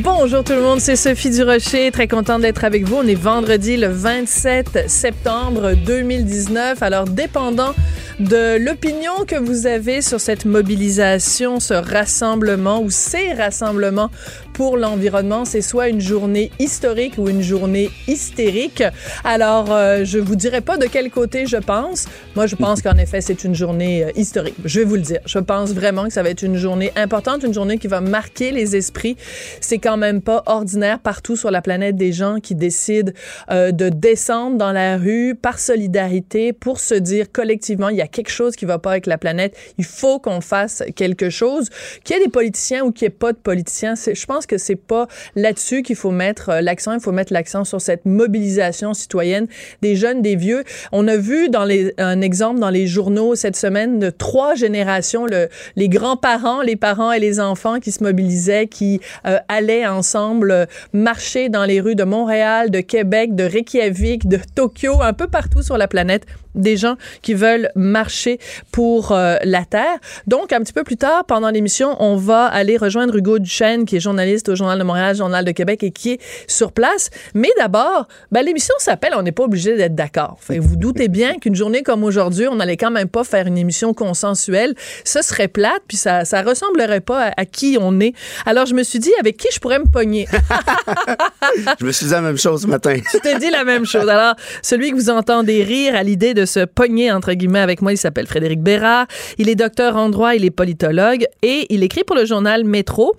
Bonjour tout le monde, c'est Sophie Durocher, très contente d'être avec vous. On est vendredi le 27 septembre 2019. Alors, dépendant de l'opinion que vous avez sur cette mobilisation, ce rassemblement ou ces rassemblements pour l'environnement, c'est soit une journée historique ou une journée hystérique. Alors, euh, je vous dirai pas de quel côté je pense. Moi, je pense qu'en effet, c'est une journée euh, historique. Je vais vous le dire. Je pense vraiment que ça va être une journée importante, une journée qui va marquer les esprits. C'est quand même pas ordinaire partout sur la planète des gens qui décident euh, de descendre dans la rue par solidarité pour se dire collectivement, il y a quelque chose qui va pas avec la planète. Il faut qu'on fasse quelque chose. Qu'il y ait des politiciens ou qu'il n'y ait pas de politiciens, je pense que c'est pas là-dessus qu'il faut mettre euh, l'accent. Il faut mettre l'accent sur cette mobilisation citoyenne des jeunes, des vieux. On a vu dans un exemple dans les journaux cette semaine de trois générations, le, les grands-parents, les parents et les enfants qui se mobilisaient, qui euh, allaient ensemble euh, marcher dans les rues de Montréal, de Québec, de Reykjavik, de Tokyo, un peu partout sur la planète des gens qui veulent marcher pour euh, la Terre. Donc, un petit peu plus tard, pendant l'émission, on va aller rejoindre Hugo Duchesne, qui est journaliste au Journal de Montréal, Journal de Québec, et qui est sur place. Mais d'abord, ben, l'émission s'appelle On n'est pas obligé d'être d'accord. vous doutez bien qu'une journée comme aujourd'hui, on n'allait quand même pas faire une émission consensuelle. Ce serait plate, puis ça, ça ressemblerait pas à, qui on est. Alors, je me suis dit, avec qui je pourrais me pogner? je me suis dit la même chose ce matin. tu t'es dit la même chose. Alors, celui que vous entendez rire à l'idée de se pogner, entre guillemets, avec moi. Il s'appelle Frédéric Bérard. Il est docteur en droit, il est politologue et il écrit pour le journal Métro.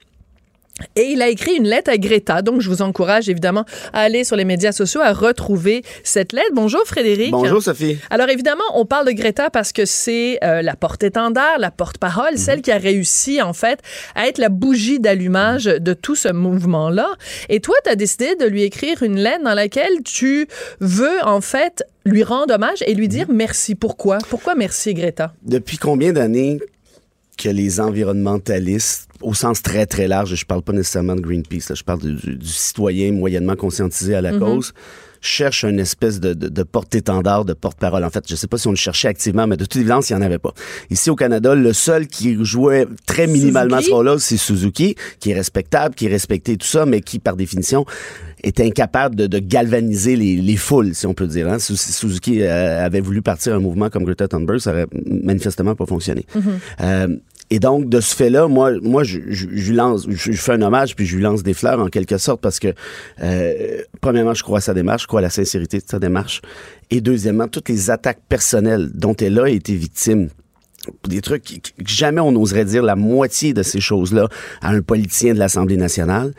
Et il a écrit une lettre à Greta. Donc, je vous encourage évidemment à aller sur les médias sociaux, à retrouver cette lettre. Bonjour Frédéric. Bonjour Sophie. Alors, évidemment, on parle de Greta parce que c'est euh, la porte-étendard, la porte-parole, mhm. celle qui a réussi, en fait, à être la bougie d'allumage de tout ce mouvement-là. Et toi, tu as décidé de lui écrire une lettre dans laquelle tu veux, en fait, lui rendre hommage et lui dire mhm. merci. Pourquoi? Pourquoi merci, Greta? Depuis combien d'années que les environnementalistes, au sens très très large, je parle pas nécessairement de Greenpeace, je parle du, citoyen moyennement conscientisé à la mhm. cause, cherche une espèce de, de, porte-étendard, de porte-parole. En fait, je sais pas si on le cherchait activement, mais de toute évidence, il n'y en avait pas. Ici au Canada, le seul qui jouait très minimalement ce rôle-là, c'est Suzuki, qui est respectable, qui est respecté, tout ça, mais qui, par définition, est incapable de, de galvaniser les, les, foules, si on peut dire. Hein. Si Suzuki euh, avait voulu partir un mouvement comme Greta Thunberg, ça aurait manifestement pas fonctionné. Mm-hmm. euh, et donc, de ce fait-là, moi, moi, je, je, je lance, je, fais un hommage, puis je lui lance des fleurs en quelque sorte, parce que, euh, premièrement, je crois à sa démarche, je crois à la sincérité de sa démarche, et deuxièmement, toutes les attaques personnelles dont elle a été victime des trucs que jamais on n'oserait dire la moitié de ces choses-là à un politicien de l'Assemblée nationale.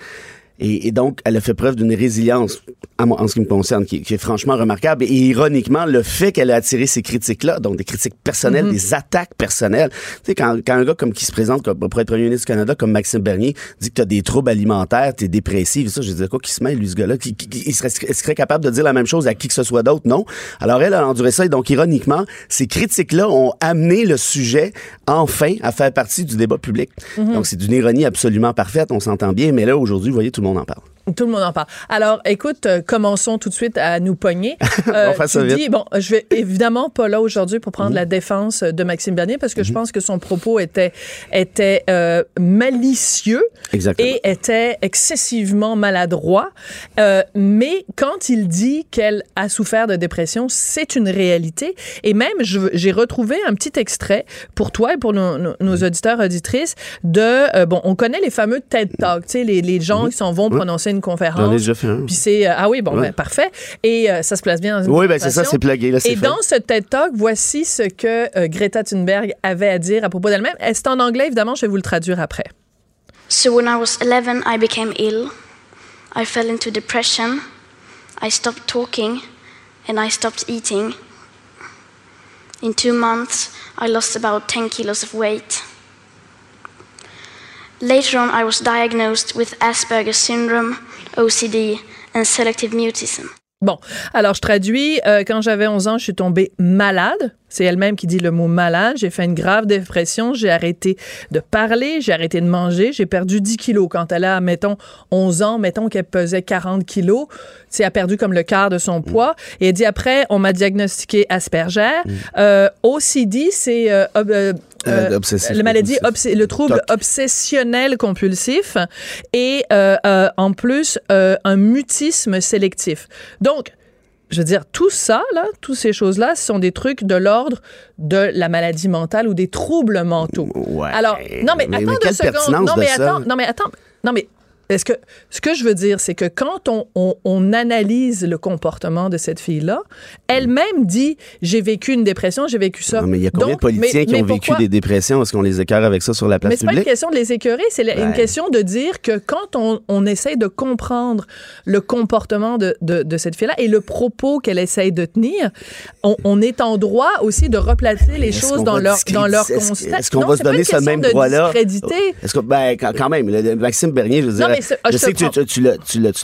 Et, et, donc, elle a fait preuve d'une résilience, en, ce qui me concerne, qui, qui, est franchement remarquable. Et ironiquement, le fait qu'elle a attiré ces critiques-là, donc des critiques personnelles, mm-hmm. des attaques personnelles. Tu sais, quand, quand, un gars comme qui se présente comme, pour être premier ministre du Canada, comme Maxime Bernier, dit que tu as des troubles alimentaires, tu es dépressif, ça, je disais quoi, qui se mêle, lui, ce gars-là, qui, il serait, serait, capable de dire la même chose à qui que ce soit d'autre, non? Alors, elle a enduré ça. Et donc, ironiquement, ces critiques-là ont amené le sujet, enfin, à faire partie du débat public. Mm-hmm. Donc, c'est d'une ironie absolument parfaite, on s'entend bien. Mais là, aujourd'hui, vous voyez, tout le monde en parle. Tout le monde en parle. Alors, écoute, euh, commençons tout de suite à nous pogner. Euh, On ça dis, bon, je vais évidemment pas là aujourd'hui pour prendre la défense de Maxime Bernier parce que je mhm. pense que son propos était était euh, malicieux et était excessivement maladroit. Euh, mais quand il dit qu'elle a souffert de dépression, c'est une réalité. Et même, j'ai retrouvé un petit extrait pour toi et pour nos, nos, auditeurs auditrices de bon, on connaît les fameux TED Talks, tu sais, les, les gens mhm. qui s'en vont prononcer une conférence. J'en ai déjà fait un. Puis c'est euh, ah oui bon ben, parfait et euh, ça se place bien dans une Oui ben c'est ça c'est plagué là Et dans ce TED Talk voici ce que euh, Greta Thunberg avait à dire à propos d'elle-même. C'est en anglais évidemment je vais vous le traduire après. So when I was 11 I became ill. I fell into depression. I stopped talking and I stopped eating. In two months, I lost about 10 kilos of weight. Later on, I was diagnosed with Asperger's syndrome, OCD, and selective mutism. Bon, alors je traduis. Euh, quand j'avais 11 ans, je suis tombée malade. C'est elle-même qui dit le mot malade. J'ai fait une grave dépression. J'ai arrêté de parler. J'ai arrêté de manger. J'ai perdu 10 kilos. Quand elle a, mettons, 11 ans, mettons qu'elle pesait 40 kilos, elle a perdu comme le quart de son poids. Et elle dit après, on m'a diagnostiqué Asperger. Euh, OCD, c'est euh, euh, Euh, la maladie, le trouble TOC. obsessionnel compulsif et euh, euh, en plus un mutisme sélectif. Donc, je veux dire, tout ça, là, toutes ces choses-là, ce sont des trucs de l'ordre de la maladie mentale ou des troubles mentaux. Ouais. Alors, non, mais, Mais- attends mais deux secondes. Non, mais attends, non, mais attends. Non, mais est-ce que ce que je veux dire, c'est que quand on, on- on analyse le comportement de cette fille-là, elle-même dit j'ai vécu une dépression, j'ai vécu ça. Non, mais il y a combien Donc, de politiciens mais- qui mais ont vécu pourquoi- des dépressions? Est-ce qu'on les écœure avec ça sur la place mais c'est pas une publique? question de les écœurer, c'est une question de dire que quand on, on essaye de comprendre le comportement de, de, de cette fille-là et le propos qu'elle essaye de tenir, on, est en droit aussi de replacer les choses dans leur, dans leur constat. Est-ce qu'on va se donner ce même droit-là? Est-ce que, ben, quand, quand même, le- le Maxime Bernier, je veux dire, Ah, je sais que tu,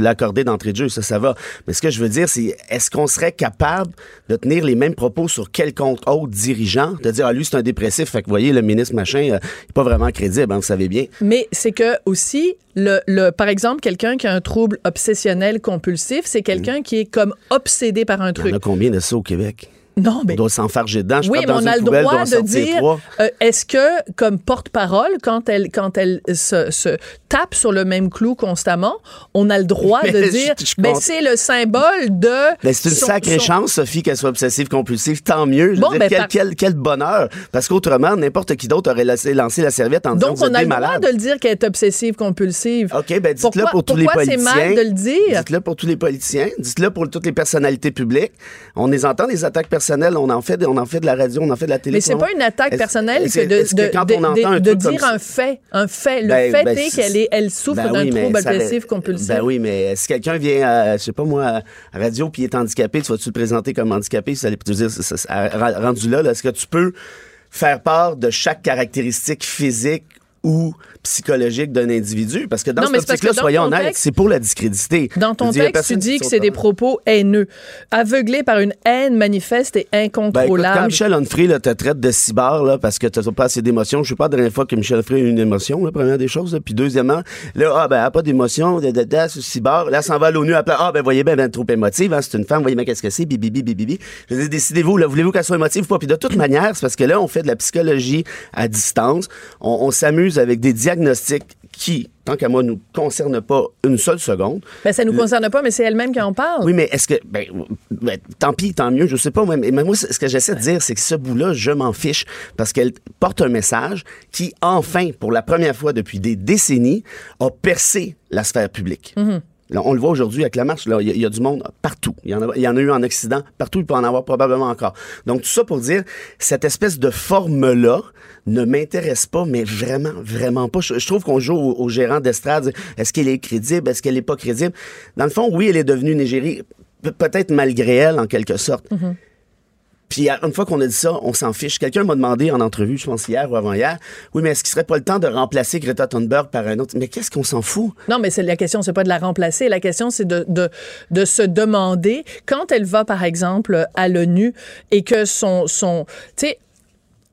l'as- accordé d'entrée de jeu, ça, ça va. Mais ce que je veux dire, c'est est-ce qu'on serait capable de tenir les mêmes propos sur quelconque autre dirigeant, de dire, ah, lui, c'est un dépressif, fait que, vous voyez, le ministre machin, euh, il est pas vraiment crédible, hein, vous savez bien. Mais c'est que aussi, le, le, par exemple, quelqu'un qui a un trouble obsessionnel compulsif, c'est quelqu'un qui est comme obsédé par un Il y truc. en a combien de ça au Québec? Non, mais On doit s'enfarger dedans. Je Oui, mais dans on a le droit de dire, euh, est-ce que, comme porte-parole, quand elle, quand elle se, se tape sur le même clou constamment, on a le droit Mais de je- dire, je ben, c'est le symbole de. Ben, c'est une son- sacrée son- chance, Sophie, qu'elle soit obsessive compulsive. Tant mieux. Je veux Bon, dire, ben, quel, par- quel, quel bonheur. Parce qu'autrement, n'importe qui d'autre aurait lancé la serviette en disant Donc, vous êtes on a le droit de le dire qu'elle est obsessive compulsive. OK, ben dites-le pour tous les pourquoi c'est politiciens. mal de le dire? Dites-le pour tous les politiciens. Dites-le pour toutes les personnalités publiques. On les entend, les attaques personnelles. On en fait, de- on en fait de la radio, on en fait de la télé. Mais c'est pas une attaque personnelle que de, est-ce que de- quand de- on entend de- un de truc comme dire un fait. Un fait. Le Ben, fait ben, est qu'elle est, elle souffre Ben d'un oui, trouble obsessif compulsif. Ben oui, mais si quelqu'un vient, à, je sais pas moi, à radio puis est handicapé, tu vas-tu le présenter comme handicapé? Ça, allait- veux dire, rendu là, là, est-ce que tu peux faire part de chaque caractéristique physique ou psychologique d'un individu? Parce que dans Non, cette optique-là, soyons honnêtes, c'est pour la discréditer. Dans ton a texte, tu dis que c'est des propos haineux, aveuglés par une haine manifeste et Ben, écoute, quand incontrôlable. Michel Onfray là, te traite de cyber là, parce que tu n'as pas assez d'émotions, je sais pas la dernière fois que Michel Onfray a eu une émotion, la première des choses. là. Puis deuxièmement, là, ah, ben, elle a pas d'émotion, da, da, c'est cyber. Là, s'en va à l'ONU, elle ah, ben, voyez bien, ben, trop émotive, hein, c'est une femme, voyez bien qu'est-ce que c'est, bibi, bibi, bibi. Je décidez-vous, là, voulez-vous qu'elle soit émotive ou pas? Puis de toute manière, c'est parce que là, on fait de la psychologie à distance. On, on s'amuse avec des diagnostics qui, tant qu'à moi, nous concernent pas une seule seconde. Ben, ça nous concerne pas, mais c'est elle-même qui en parle. Oui, mais est-ce que. Ben, ben, tant pis, tant mieux, je sais pas. Mais, mais moi, ce que j'essaie de dire, c'est que ce bout-là, je m'en fiche parce qu'elle porte un message qui, enfin, pour la première fois depuis des décennies, a percé la sphère publique. On le voit aujourd'hui avec la marche. Il y, a- du monde partout. Il y, en a, eu en Occident. Partout, il peut en avoir probablement encore. Donc, tout ça pour dire, cette espèce de forme-là ne m'intéresse pas, mais vraiment, vraiment pas. Je, trouve qu'on joue au, gérant d'estrade. Est-ce qu'elle est crédible? Est-ce qu'elle n'est pas crédible? Dans le fond, oui, elle est devenue une égérie, pe- peut-être malgré elle, en quelque sorte. Puis une fois qu'on a dit ça, on s'en fiche. Quelqu'un m'a demandé en entrevue, je pense hier ou avant-hier, oui, mais est-ce qu'il serait pas le temps de remplacer Greta Thunberg par un autre? Mais qu'est-ce qu'on s'en fout? Non, mais c'est la question, c'est pas de la remplacer. La question, c'est de, de, de se demander quand elle va, par exemple, à l'ONU et que son, son, tu sais.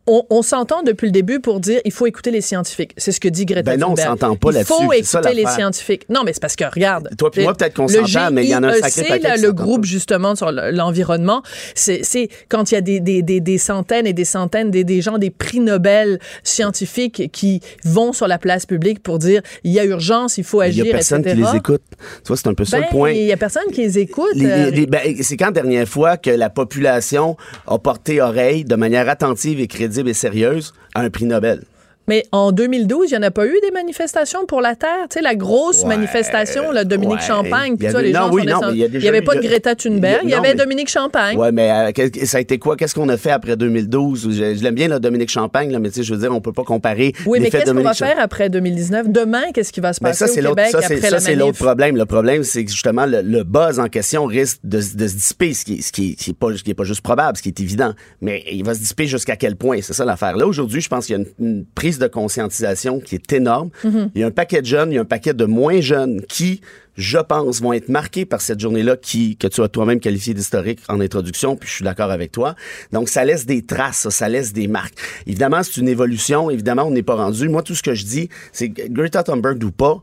On, on s'entend depuis le début pour dire il faut écouter les scientifiques. C'est ce que dit Greta Ben non, on s'entend pas Il là-dessus, faut c'est ça écouter les scientifiques. Non, mais c'est parce que regarde. Toi puis moi, peut-être qu'on s'entend, mais il y en a un sacré GIEC, paquet là, le groupe justement sur le- l'environnement, c'est quand il y a des, des, des, des centaines et des centaines des, des gens, des prix Nobel scientifiques qui vont sur la place publique pour dire il y a urgence, il faut Il agir, y a personne etc. qui les écoute. Tu vois, c'est un peu ça Ben, le point. Il y a personne qui les écoute. Euh, ben, c'est quand dernière fois que la population a porté oreille de manière attentive et crédible et sérieuse à un prix Nobel? Mais en 2012, il n'y en a pas eu des manifestations pour la Terre? Tu sais, la grosse Ouais, manifestation, là, Dominique ouais. Champagne, puis ça, les gens oui, sont non, mais il n'y avait pas de il y a- Greta Thunberg, il y avait mais- Dominique Champagne. Ouais, mais euh, ça a été quoi? Qu'est-ce qu'on a fait après 2012? Je, je l'aime bien, là, Dominique Champagne, là, mais tu sais, je veux dire, on peut pas comparer Oui, mais qu'est-ce qu'on va faire après 2019? Demain, qu'est-ce qui va se Ben, passer ça, au c'est l'autre, Québec ça, c'est, ça, la manif? l'autre problème. Le problème, c'est que justement, le, le buzz en question risque de, se- de se dissiper, ce qui, ce qui, ce qui est pas, ce qui est pas juste probable, ce qui est évident. Mais il va se dissiper jusqu'à quel point? C'est ça l'affaire. Là, aujourd'hui, je pense qu'il y a une, une prise prise de conscientisation qui est énorme. Il y a un paquet de jeunes, il y a un paquet de moins jeunes qui, je pense, vont être marqués par cette journée-là qui, que tu as toi-même qualifié d'historique en introduction, puis je suis d'accord avec toi. Donc, ça laisse des traces, ça, ça laisse des marques. Évidemment, c'est une évolution. Évidemment, on n'est pas rendu. Moi, tout ce que je dis, c'est Greta Thunberg ou pas,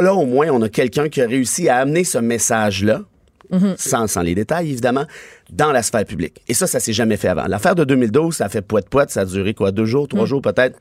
là, au moins, on a quelqu'un qui a réussi à amener ce message-là, sans, sans les détails, évidemment, dans la sphère publique. Et ça, ça s'est jamais fait avant. L'affaire de 2012, ça a fait poète-poète, ça a duré quoi, deux jours, trois jours peut-être?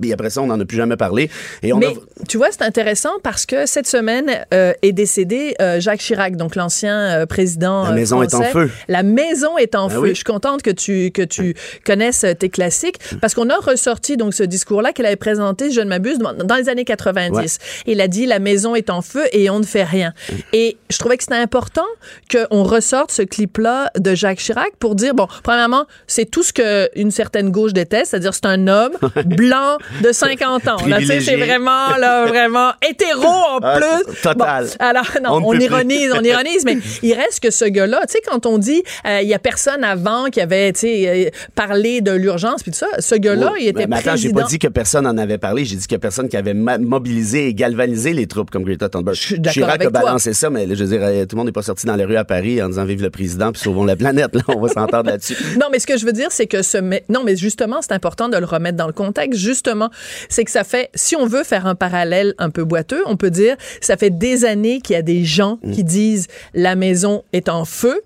Puis après ça, on n'en a plus jamais parlé. Et on Mais a... tu vois, c'est intéressant parce que cette semaine euh, est décédé euh, Jacques Chirac, donc l'ancien euh, président. La maison est en feu. La maison est en Ben feu. oui. Je suis contente que tu que tu connaisses tes classiques parce qu'on a ressorti donc ce discours-là qu'il avait présenté, je ne m'abuse, dans les années 90. Il a dit la maison est en feu et on ne fait rien. Et je trouvais que c'était important qu'on ressorte ce clip-là de Jacques Chirac pour dire bon, premièrement, c'est tout ce que une certaine gauche déteste, c'est-à-dire c'est un homme blanc de 50 ans. C'est vraiment là vraiment hétéro en Ah, plus. total. Bon, alors non, On ironise, on ironise, mais il reste que ce gars-là, tu sais, quand on dit euh, il y a personne avant qui avait, tu sais, euh, parlé de l'urgence puis tout ça, ce gars-là, Oui. il était Mais attends, j'ai pas dit que personne en avait parlé. J'ai dit a personne qui avait mobilisé et galvanisé les troupes comme Greta Thunberg. Je suis d'accord avec a toi. balancé ça, mais là, je veux dire, euh, tout le monde n'est pas sorti dans les rues à Paris en disant vive le président puis sauvons la planète. Là, on va s'entendre là-dessus. Non, mais ce que je veux dire, c'est que ce. Non, mais justement, c'est important de le remettre dans le contexte. Justement, c'est que ça fait. Si on veut faire un parallèle un peu boiteux, on peut dire ça fait des années qu'il y a des gens Mm. qui disent la maison est en feu.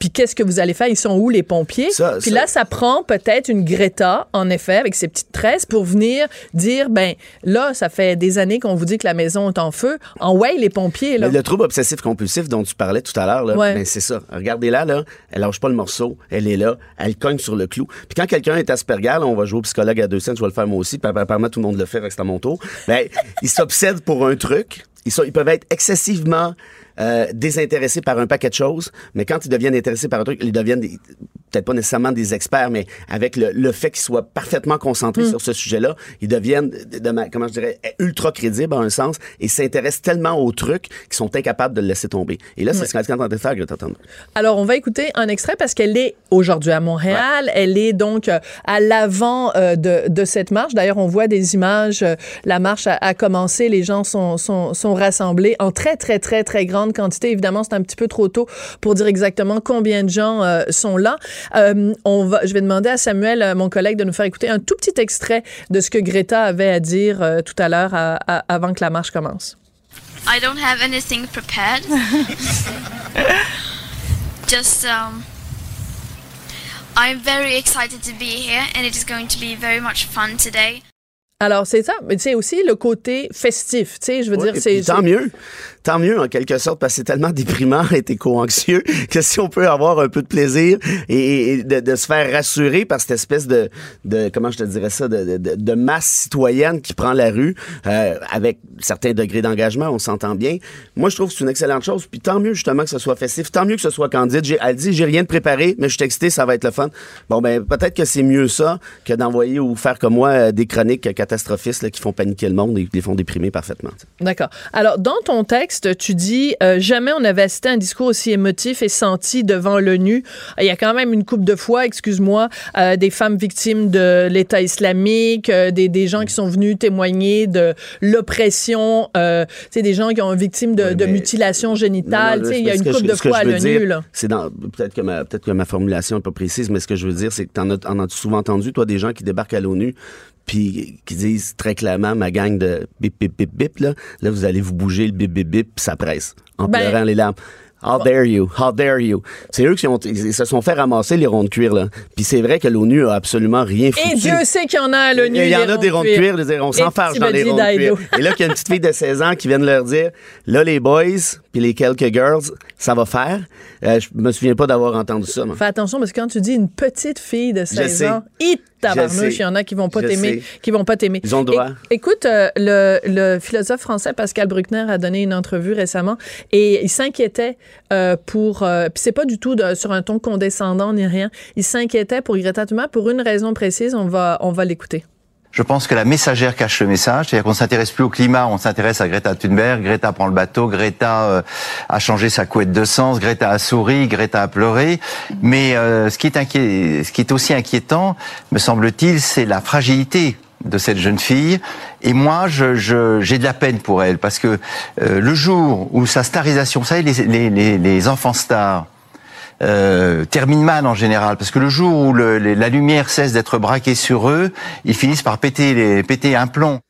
Puis qu'est-ce que vous allez faire? Ils sont où les pompiers? Ça, Puis ça- là, ça prend peut-être une Greta, en effet, avec ses petites tresses, pour venir dire, ben là, ça fait des années qu'on vous dit que la maison est en feu. En way, les pompiers, là. Mais le trouble obsessif compulsif dont tu parlais tout à l'heure, là, Ouais. ben, c'est ça. Regardez-la, là, elle lâche pas le morceau, elle est là, elle cogne sur le clou. Puis quand quelqu'un est Asperger, là, on va jouer au psychologue à deux cents, je vais le faire moi aussi, puis apparemment tout le monde le fait, c'est à mon tour. Ben, ils s'obsèdent pour un truc, ils, sont, ils peuvent être excessivement euh, désintéressés par un paquet de choses, mais quand ils deviennent intéressés par un truc, ils deviennent peut-être pas nécessairement des experts, mais avec le, le fait qu'ils soient parfaitement concentrés sur ce sujet-là, ils deviennent, de, de comment je dirais, ultra crédibles en un sens et s'intéressent tellement au truc qu'ils sont incapables de le laisser tomber. Et là, c'est ce qu'elle est en train de faire, Greta Thunberg. Alors, on va écouter un extrait parce qu'elle est aujourd'hui à Montréal. Elle est donc euh, à l'avant euh, de, de cette marche. D'ailleurs, on voit des images. euh, la marche a, a commencé. Les gens sont, sont, sont rassemblés en très, très, très, très grande quantité. Évidemment, c'est un petit peu trop tôt pour dire exactement combien de gens euh, sont là. Euh, on va, je vais demander à Samuel, euh, mon collègue, de nous faire écouter un tout petit extrait de ce que Greta avait à dire euh, tout à l'heure avant que la marche commence. I don't have anything prepared. Just um I'm very excited to be here and it is going to be very much fun today. Alors, c'est ça. Mais c'est aussi le côté festif. Tu sais, je veux Ouais, dire, c'est. tant mieux. Tant mieux, en quelque sorte, parce que c'est tellement déprimant et éco-anxieux que si on peut avoir un peu de plaisir et, et de, de se faire rassurer par cette espèce de, de comment je te dirais ça, de, de, de masse citoyenne qui prend la rue euh, avec certains degrés d'engagement, on s'entend bien. Moi, je trouve que c'est une excellente chose. Puis tant mieux, justement, que ce soit festif. Tant mieux que ce soit candide. J'ai- Elle dit, j'ai rien de préparé, mais je suis excité, ça va être le fun. Bon, ben, peut-être que c'est mieux ça que d'envoyer ou faire comme moi euh, des chroniques catastrophistes là, qui font paniquer le monde et les font déprimer parfaitement. tu. D'accord. Alors, dans ton texte, tu dis euh, jamais on avait assisté à un discours aussi émotif et senti devant l'ONU. Il y a quand même une coupe de fois, excuse-moi, euh, des femmes victimes de l'État islamique, euh, des, des gens qui sont venus témoigner de l'oppression, tu des gens qui ont été victimes de, Oui, de mutilations génitales. Tu il y a une coupe de fois à l'ONU. C'est peut-être que ma peut-être que ma formulation est pas précise, mais ce que je veux dire, c'est que t'en as, en as souvent entendu, toi, des gens qui débarquent à l'ONU puis qui disent très clairement ma gang de bip bip bip bip là, là vous allez vous bouger le bip bip bip puis ça presse en Ben- pleurant les larmes. How dare you? How dare you? C'est eux qui ont, ils se sont fait ramasser les ronds de cuir, là. Puis c'est vrai que l'ONU a absolument rien foutu. Et Dieu sait qu'il y en a à l'ONU. Il y en a des ronds de cuir, on petit dans les ronds de cuir. Et là, qu'il y a une petite fille de 16 ans qui vient de leur dire, là, les boys, puis les quelques girls, ça va faire. Euh, je me souviens pas d'avoir entendu ça, moi. Fais attention parce que quand tu dis une petite fille de 16 sais. ans, tabarnouche, il y en a qui vont pas t'aimer, qui vont pas t'aimer. Ils ont le droit. É- écoute, euh, le, le philosophe français Pascal Bruckner a donné une entrevue récemment et il s'inquiétait euh, pour, euh, puis c'est pas du tout de- sur un ton condescendant ni rien. Il s'inquiétait pour Greta Thunberg pour une raison précise. On va, on va l'écouter. Je pense que la messagère cache le message, c'est-à-dire qu'on s'intéresse plus au climat, on s'intéresse à Greta Thunberg. Greta prend le bateau, Greta euh, a changé sa couette de sens, Greta a souri, Greta a pleuré. Mais euh, ce qui est ce qui est aussi inquiétant, me semble-t-il, c'est la fragilité de cette jeune fille. Et moi, je, je- j'ai de la peine pour elle parce que euh, le jour où sa starisation, vous savez, les, les, les, les enfants stars euh, terminent mal en général parce que le jour où la lumière cesse d'être braquée sur eux, ils finissent par péter, les, péter un plomb.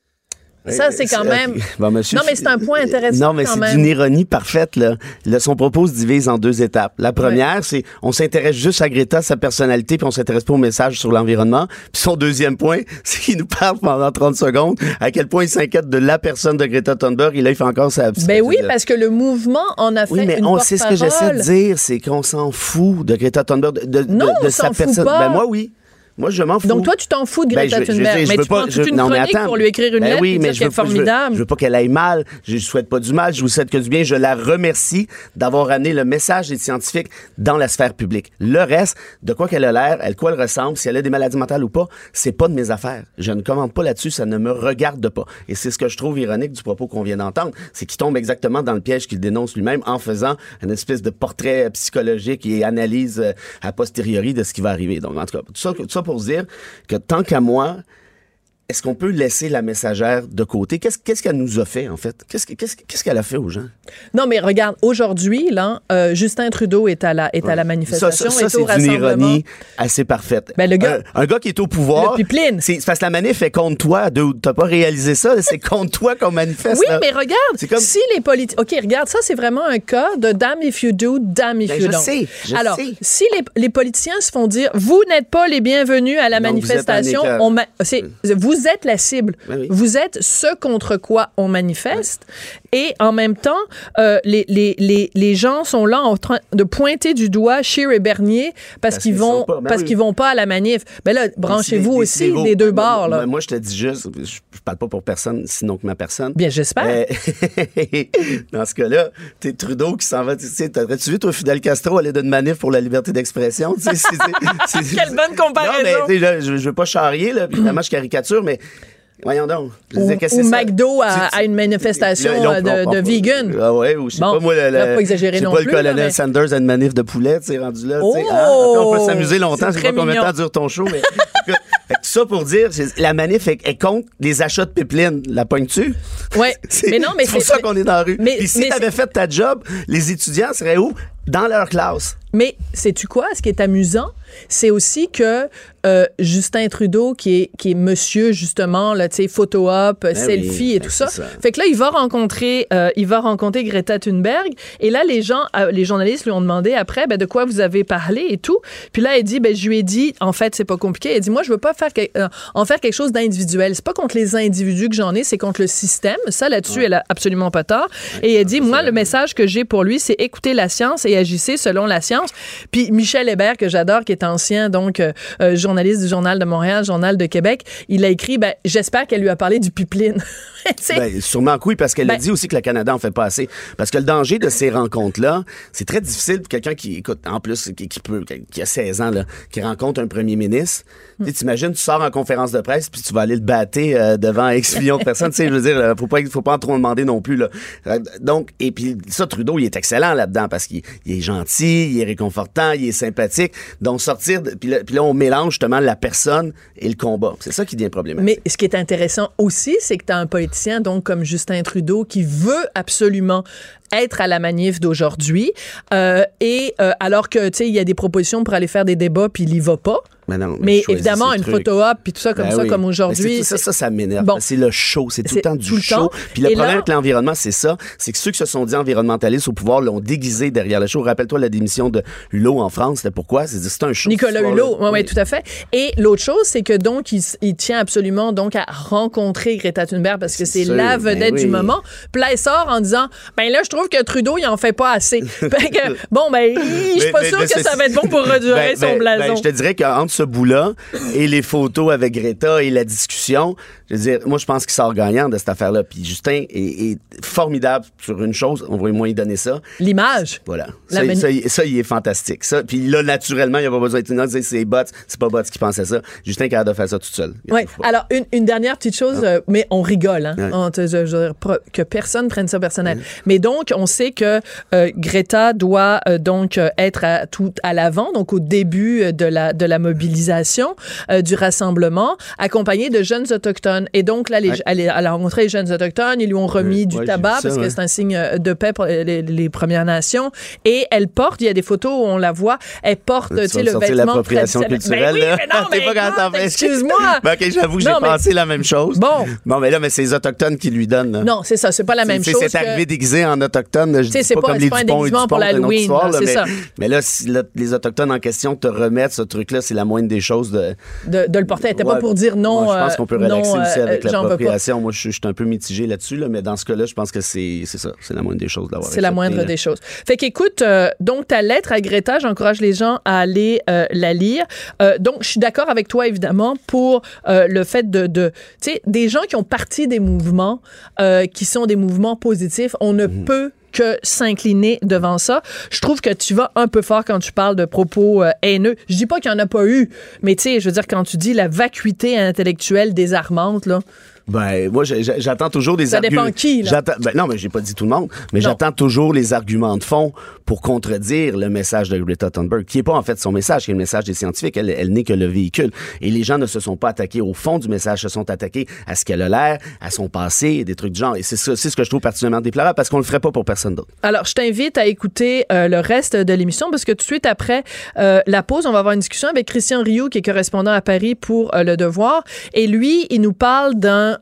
Ça, c'est quand même- Bon, monsieur- Non, mais c'est un point intéressant Non, mais c'est d'une ironie parfaite. Là. Là, son propos se divise en deux étapes. La première, c'est on s'intéresse juste à Greta, sa personnalité, puis on s'intéresse pas au message sur l'environnement. Puis son deuxième point, c'est qu'il nous parle pendant 30 secondes à quel point il s'inquiète de la personne de Greta Thunberg. Et là, il fait encore sa... Ben oui, parce que le mouvement en a fait Oui, mais une on sait ce que j'essaie de dire, c'est qu'on s'en fout de Greta Thunberg, de, de, Non, de- de on sa personne. Ben moi, oui. Moi, je m'en fous. Donc toi, tu t'en fous de Ben, Greta je- je- Thunberg, je mais veux tu prends pas- toute je- une non, chronique attends. pour lui écrire une Ben lettre oui, mais qu'elle est pas- je veux- formidable. Je veux pas qu'elle aille mal. Je lui souhaite pas du mal. Je vous souhaite que du bien. Je la remercie d'avoir amené le message des scientifiques dans la sphère publique. Le reste, de quoi qu'elle a l'air, elle quoi elle ressemble, si elle a des maladies mentales ou pas, c'est pas de mes affaires. Je ne commande pas là-dessus. Ça ne me regarde pas. Et c'est ce que je trouve ironique du propos qu'on vient d'entendre. C'est qu'il tombe exactement dans le piège qu'il dénonce lui-même en faisant une espèce de portrait psychologique et analyse euh, a posteriori de ce qui va arriver. Donc, en tout cas, tout ça, tout ça pour se dire que tant qu'à moi, est-ce qu'on peut laisser la messagère de côté? Qu'est-ce qu'elle nous a fait, en fait? Qu'est-ce que- qu'est-ce qu'est-ce qu'elle a fait aux gens? Non, mais regarde, aujourd'hui, là, euh, Justin Trudeau est à la, est à la Ça, manifestation, ça, c'est rassemblement. ironie assez parfaite. Ben, le gars- un, un gars qui est au pouvoir. Le pipeline. C'est parce que la manif est contre toi. T'as pas réalisé ça. C'est contre toi qu'on manifeste. Oui, là. mais regarde, C'est comme- si les politiques... OK, regarde, ça, c'est vraiment un cas de damn if you do, damn if Ben, you je don't. sais, je Alors, sais. si les, les politiciens se font dire, vous n'êtes pas les bienvenus à la vous manifestation, écart. on ma- c'est- vous êtes la cible. Ben oui. Vous êtes ce contre quoi on manifeste. Et en même temps, euh, les, les, les, les gens sont là en train de pointer du doigt Scheer et Bernier parce, Parce qu'ils vont, pas- ben parce oui. qu'ils vont pas à la manif. Ben là, branchez-vous aussi des deux Moi- bords. Là. Moi, je te dis juste, je, je parle pas pour personne, sinon que ma personne. Bien, j'espère. Euh, dans ce cas-là, t'es Trudeau qui s'en va. Tu sais, t'aurais-tu vu, toi, Fidel Castro, aller d'une manif pour la liberté d'expression? Quelle bonne comparaison. Non, mais je, je veux pas charrier, là, évidemment, je caricature, mais voyons donc. Ou? McDo à, à une manifestation Là, là, euh, on- de, vegan. Ah ouais, ou je sais Bon, pas, moi, le, là, pas sais non pas, plus, le colonel mais- Sanders a une manif de poulet, tu sais, rendu là. Oh! Ah, après, on peut s'amuser longtemps, je sais pas combien de temps dure ton show, mais. Fait que tout ça pour dire, la manif est, contre les achats de pipeline. La? Ouais. C'est Mais non, mais c'est pour ça qu'on est dans la rue. mais- Puis si t'avais fait ta job, les étudiants seraient où? Dans leur classe. Mais sais-tu quoi? Ce qui est amusant, c'est aussi que euh, Justin Trudeau, qui est, qui est monsieur, justement, là, tu sais, photo op, selfie Ben oui, et ben tout ça. Fait que là, il va rencontrer, euh, il va rencontrer Greta Thunberg. Et là, les gens, euh, les journalistes lui ont demandé après, ben, de quoi vous avez parlé et tout. Puis là, elle dit, ben, je lui ai dit, en fait, c'est pas compliqué. Elle dit, moi, je veux pas faire que- en faire quelque chose d'individuel. C'est pas contre les individus que j'en ai, c'est contre le système. Ça, là-dessus, elle a absolument pas tort. Et elle dit, moi, le message que j'ai pour lui, c'est écouter la science et agissez selon la science. Puis Michel Hébert, que j'adore, qui est ancien, donc, euh, euh, journaliste du Journal de Montréal, Journal de Québec, il a écrit, ben, j'espère qu'elle lui a parlé du pipeline. Ben, sûrement que oui, parce qu'elle a Ben- dit aussi que le Canada en fait pas assez. Parce que le danger de ces rencontres-là, c'est très difficile pour quelqu'un qui, écoute, en plus, qui, qui peut, qui a 16 ans, là, qui rencontre un premier ministre. Tu T'imagines, tu sors en conférence de presse, puis tu vas aller le battre euh, devant X millions de personnes. Tu sais, je veux dire, euh, faut pas, faut pas en trop demander non plus, là. Euh, Donc, et puis ça, Trudeau, il est excellent là-dedans parce qu'il il est gentil, il est réconfortant, il est sympathique. Donc, sortir, de- puis là, puis là, on mélange justement la personne et le combat. C'est ça qui devient problématique. Mais ce qui est intéressant aussi, c'est que tu as un politicien donc comme Justin Trudeau qui veut absolument être à la manif d'aujourd'hui euh, et euh, alors que tu sais il y a des propositions pour aller faire des débats puis il y va pas. Mais non, mais Mais il choisit évidemment une trucs. photo op puis tout ça comme Ben ça oui. comme aujourd'hui. ça, ça, ça m'énerve. Bon. C'est le show. C'est tout le temps du le show. temps. Puis le Et problème là- avec l'environnement, c'est ça. C'est que ceux qui se sont dit environnementalistes au pouvoir l'ont déguisé derrière le show. Rappelle-toi la démission de Hulot en France. C'était pourquoi? C'est un show. Nicolas. Hulot, oui, ouais, tout à fait. Et l'autre chose, c'est que donc, il, tient absolument donc à rencontrer Greta Thunberg parce que c'est la ben vedette du oui. moment. Puis là, sort en disant, ben là, je trouve que Trudeau, il en fait pas assez. Que, bon, ben, je suis pas sûr que ça va être bon pour redurer Ben, son ben, blason. ben, je te dirais qu'entre ce bout-là et les photos avec Greta et la discussion, je veux dire, moi, je pense qu'il sort gagnant de cette affaire-là. Puis Justin est, est formidable sur une chose. On va moins lui donner ça. L'image. Voilà. Ça, il- ça, il est fantastique. Ça, puis là, naturellement, il n'y a pas besoin de dire c'est bots, c'est pas bots qui pense à ça. Justin est capable de faire ça tout seul. Oui. Alors, une, une dernière petite chose, euh, mais on rigole, hein. On te- je- je que personne prenne ça personnel. Mais donc, on sait que euh, Greta doit euh, donc euh, être à, tout à l'avant, donc au début de la, de la mobilisation, euh, du rassemblement, accompagnée de jeunes autochtones. Et donc, là, les, elle, elle a rencontré les jeunes autochtones, ils lui ont remis du ouais, tabac ça, parce que ouais. c'est un signe euh, de paix pour les, les Premières Nations. Et elle porte, il y a des photos où on la voit, elle porte, tu sais, le vêtement l'appropriation traditionnel. culturelle, Ben oui, mais non, mais pas fais. excuse-moi. Ben, OK, j'avoue que j'ai Non, mais- pensé la même chose. Bon. Bon, mais là, mais c'est les Autochtones qui lui donnent. là. Non, c'est ça, c'est pas la même chose. C'est que- arrivé déguisé en autochtone. Je c'est pas, pas- comme les pas un Dupont et déguisement Dupont, pour l'Halloween, c'est mais, ça. mais là, les Autochtones en question te remettent ce truc-là, c'est la moindre des choses de. de, de le porter. Elle était pas Ouais. pour dire non. Moi, je pense euh, qu'on peut relaxer non, aussi euh, avec veux pas. l'appropriation. Moi, je, suis- je suis un peu mitigé là-dessus, là, mais dans ce cas-là, je pense que c'est ça. C'est la moindre des choses d'avoir C'est la moindre là. des choses. Fait qu'écoute, euh, donc ta lettre à Greta, j'encourage les gens à aller euh, la lire. Euh, donc, je suis d'accord avec toi, évidemment, pour euh, le fait de, de tu sais, des gens qui ont parti des mouvements, euh, qui sont des mouvements positifs, on ne Mhm. peut que s'incliner devant ça. Je trouve que tu vas un peu fort quand tu parles de propos euh, haineux. Je dis pas qu'il y en a pas eu, mais tu sais, je veux dire, quand tu dis la vacuité intellectuelle désarmante, là, Ben, moi, j'attends toujours des Ça arguments. dépend qui, là. Ben, non, mais j'ai pas dit tout le monde, mais j'attends toujours les arguments de fond pour contredire le message de Greta Thunberg, qui est pas en fait son message, qui est le message des scientifiques. Elle, elle n'est que le véhicule. Et les gens ne se sont pas attaqués au fond du message, se sont attaqués à ce qu'elle a l'air, à son passé, des trucs du genre. Et c'est ça, c'est ce que je trouve particulièrement déplorable parce qu'on le ferait pas pour personne d'autre. Alors, je t'invite à écouter euh, le reste de l'émission parce que tout de suite après euh, la pause, on va avoir une discussion avec Christian Rioux, qui est correspondant à Paris pour euh, Le Devoir. Et lui, il nous parle d'un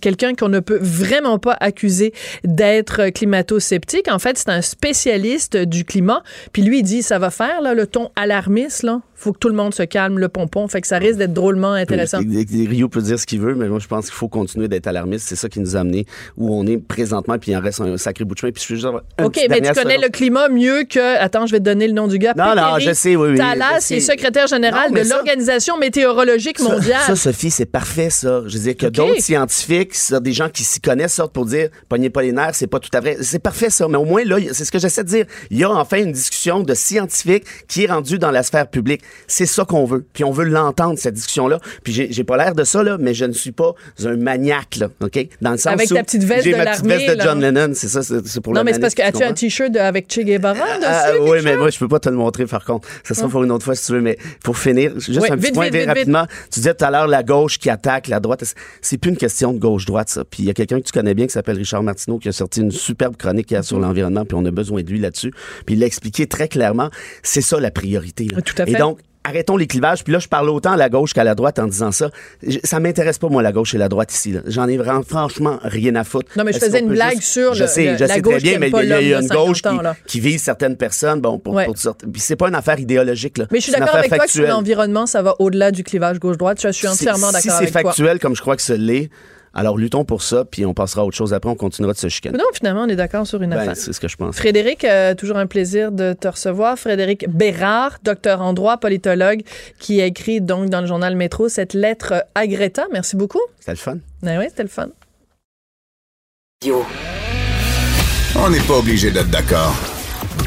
quelqu'un qu'on ne peut vraiment pas accuser d'être climato-sceptique. En fait, c'est un spécialiste du climat. Puis lui, il dit, ça va faire là, le ton alarmiste. Là. Faut que tout le monde se calme, le pompon. Fait que ça risque d'être drôlement intéressant. Rio peut dire ce qu'il veut, mais moi, je pense qu'il faut continuer d'être alarmiste. C'est ça qui nous a amené où on est présentement, puis il en reste un sacré bout de chemin. Puis je juste OK, mais tu connais le climat mieux que. Attends, je vais te donner le nom du gars. Non, non, je sais, oui, oui, Talas, est secrétaire général de l'Organisation météorologique mondiale. Ça, Sophie, c'est parfait, ça. Je veux dire que d'autres scientifiques, des gens qui s'y connaissent, sortent pour dire, pognez pas les nerfs, c'est pas tout à vrai. C'est parfait, ça. Mais au moins, là, c'est ce que j'essaie de dire. Il y a enfin une discussion de scientifiques qui est rendue dans la sphère publique. C'est ça qu'on veut. Puis on veut l'entendre, cette discussion-là. Puis j'ai j'ai pas l'air de ça, là, mais je ne suis pas un maniaque, là. OK? Dans le sens Avec où ta petite veste j'ai de ma petite veste de là. John Lennon. C'est ça, c'est c'est pour non, la mais c'est parce que as-tu un t-shirt de- avec Che Guevara? Ah, quelque oui, mais chose? moi, je peux pas te le montrer, par contre. Ça sera pour une autre fois, si tu veux. Mais pour finir, juste Oui, un petit vite, point vite, rapidement. Tu disais tout à l'heure la gauche qui attaque la droite. C'est plus une question de gauche-droite, ça. Puis il y a quelqu'un que tu connais bien qui s'appelle Richard Martineau qui a sorti une superbe chronique hier sur l'environnement, puis on a besoin de lui là-dessus. Puis il l'a expliqué très clairement. C'est ça la priorité. là. Tout à fait. Et donc, arrêtons les clivages. Puis là, je parle autant à la gauche qu'à la droite en disant ça. Je- Ça m'intéresse pas, moi, la gauche et la droite ici. J'en ai vraiment, franchement rien à foutre. Non, mais je faisais une blague juste- sur je le- sais, le- je la sais gauche très bien, mais il y a, y une gauche 50 ans, qui, vise certaines personnes, bon, pour, Ouais. pour c'est pas une affaire idéologique, là. Mais je suis C'est d'accord avec toi que sur factuelle. l'environnement, ça va au-delà du clivage gauche-droite. Je suis Si- entièrement d'accord Si c'est avec toi. factuel, comme je crois que ce l'est, alors luttons pour ça, puis on passera à autre chose après, on continuera de se chicaner. Mais non, finalement, on est d'accord sur une Ben, affaire. c'est ce que je pense. Frédéric, euh, toujours un plaisir de te recevoir. Frédéric Bérard, docteur en droit, politologue, qui a écrit donc dans le journal Métro cette lettre à Greta. Merci beaucoup. C'était le fun. Ben oui, c'était le fun. On n'est pas obligé d'être d'accord.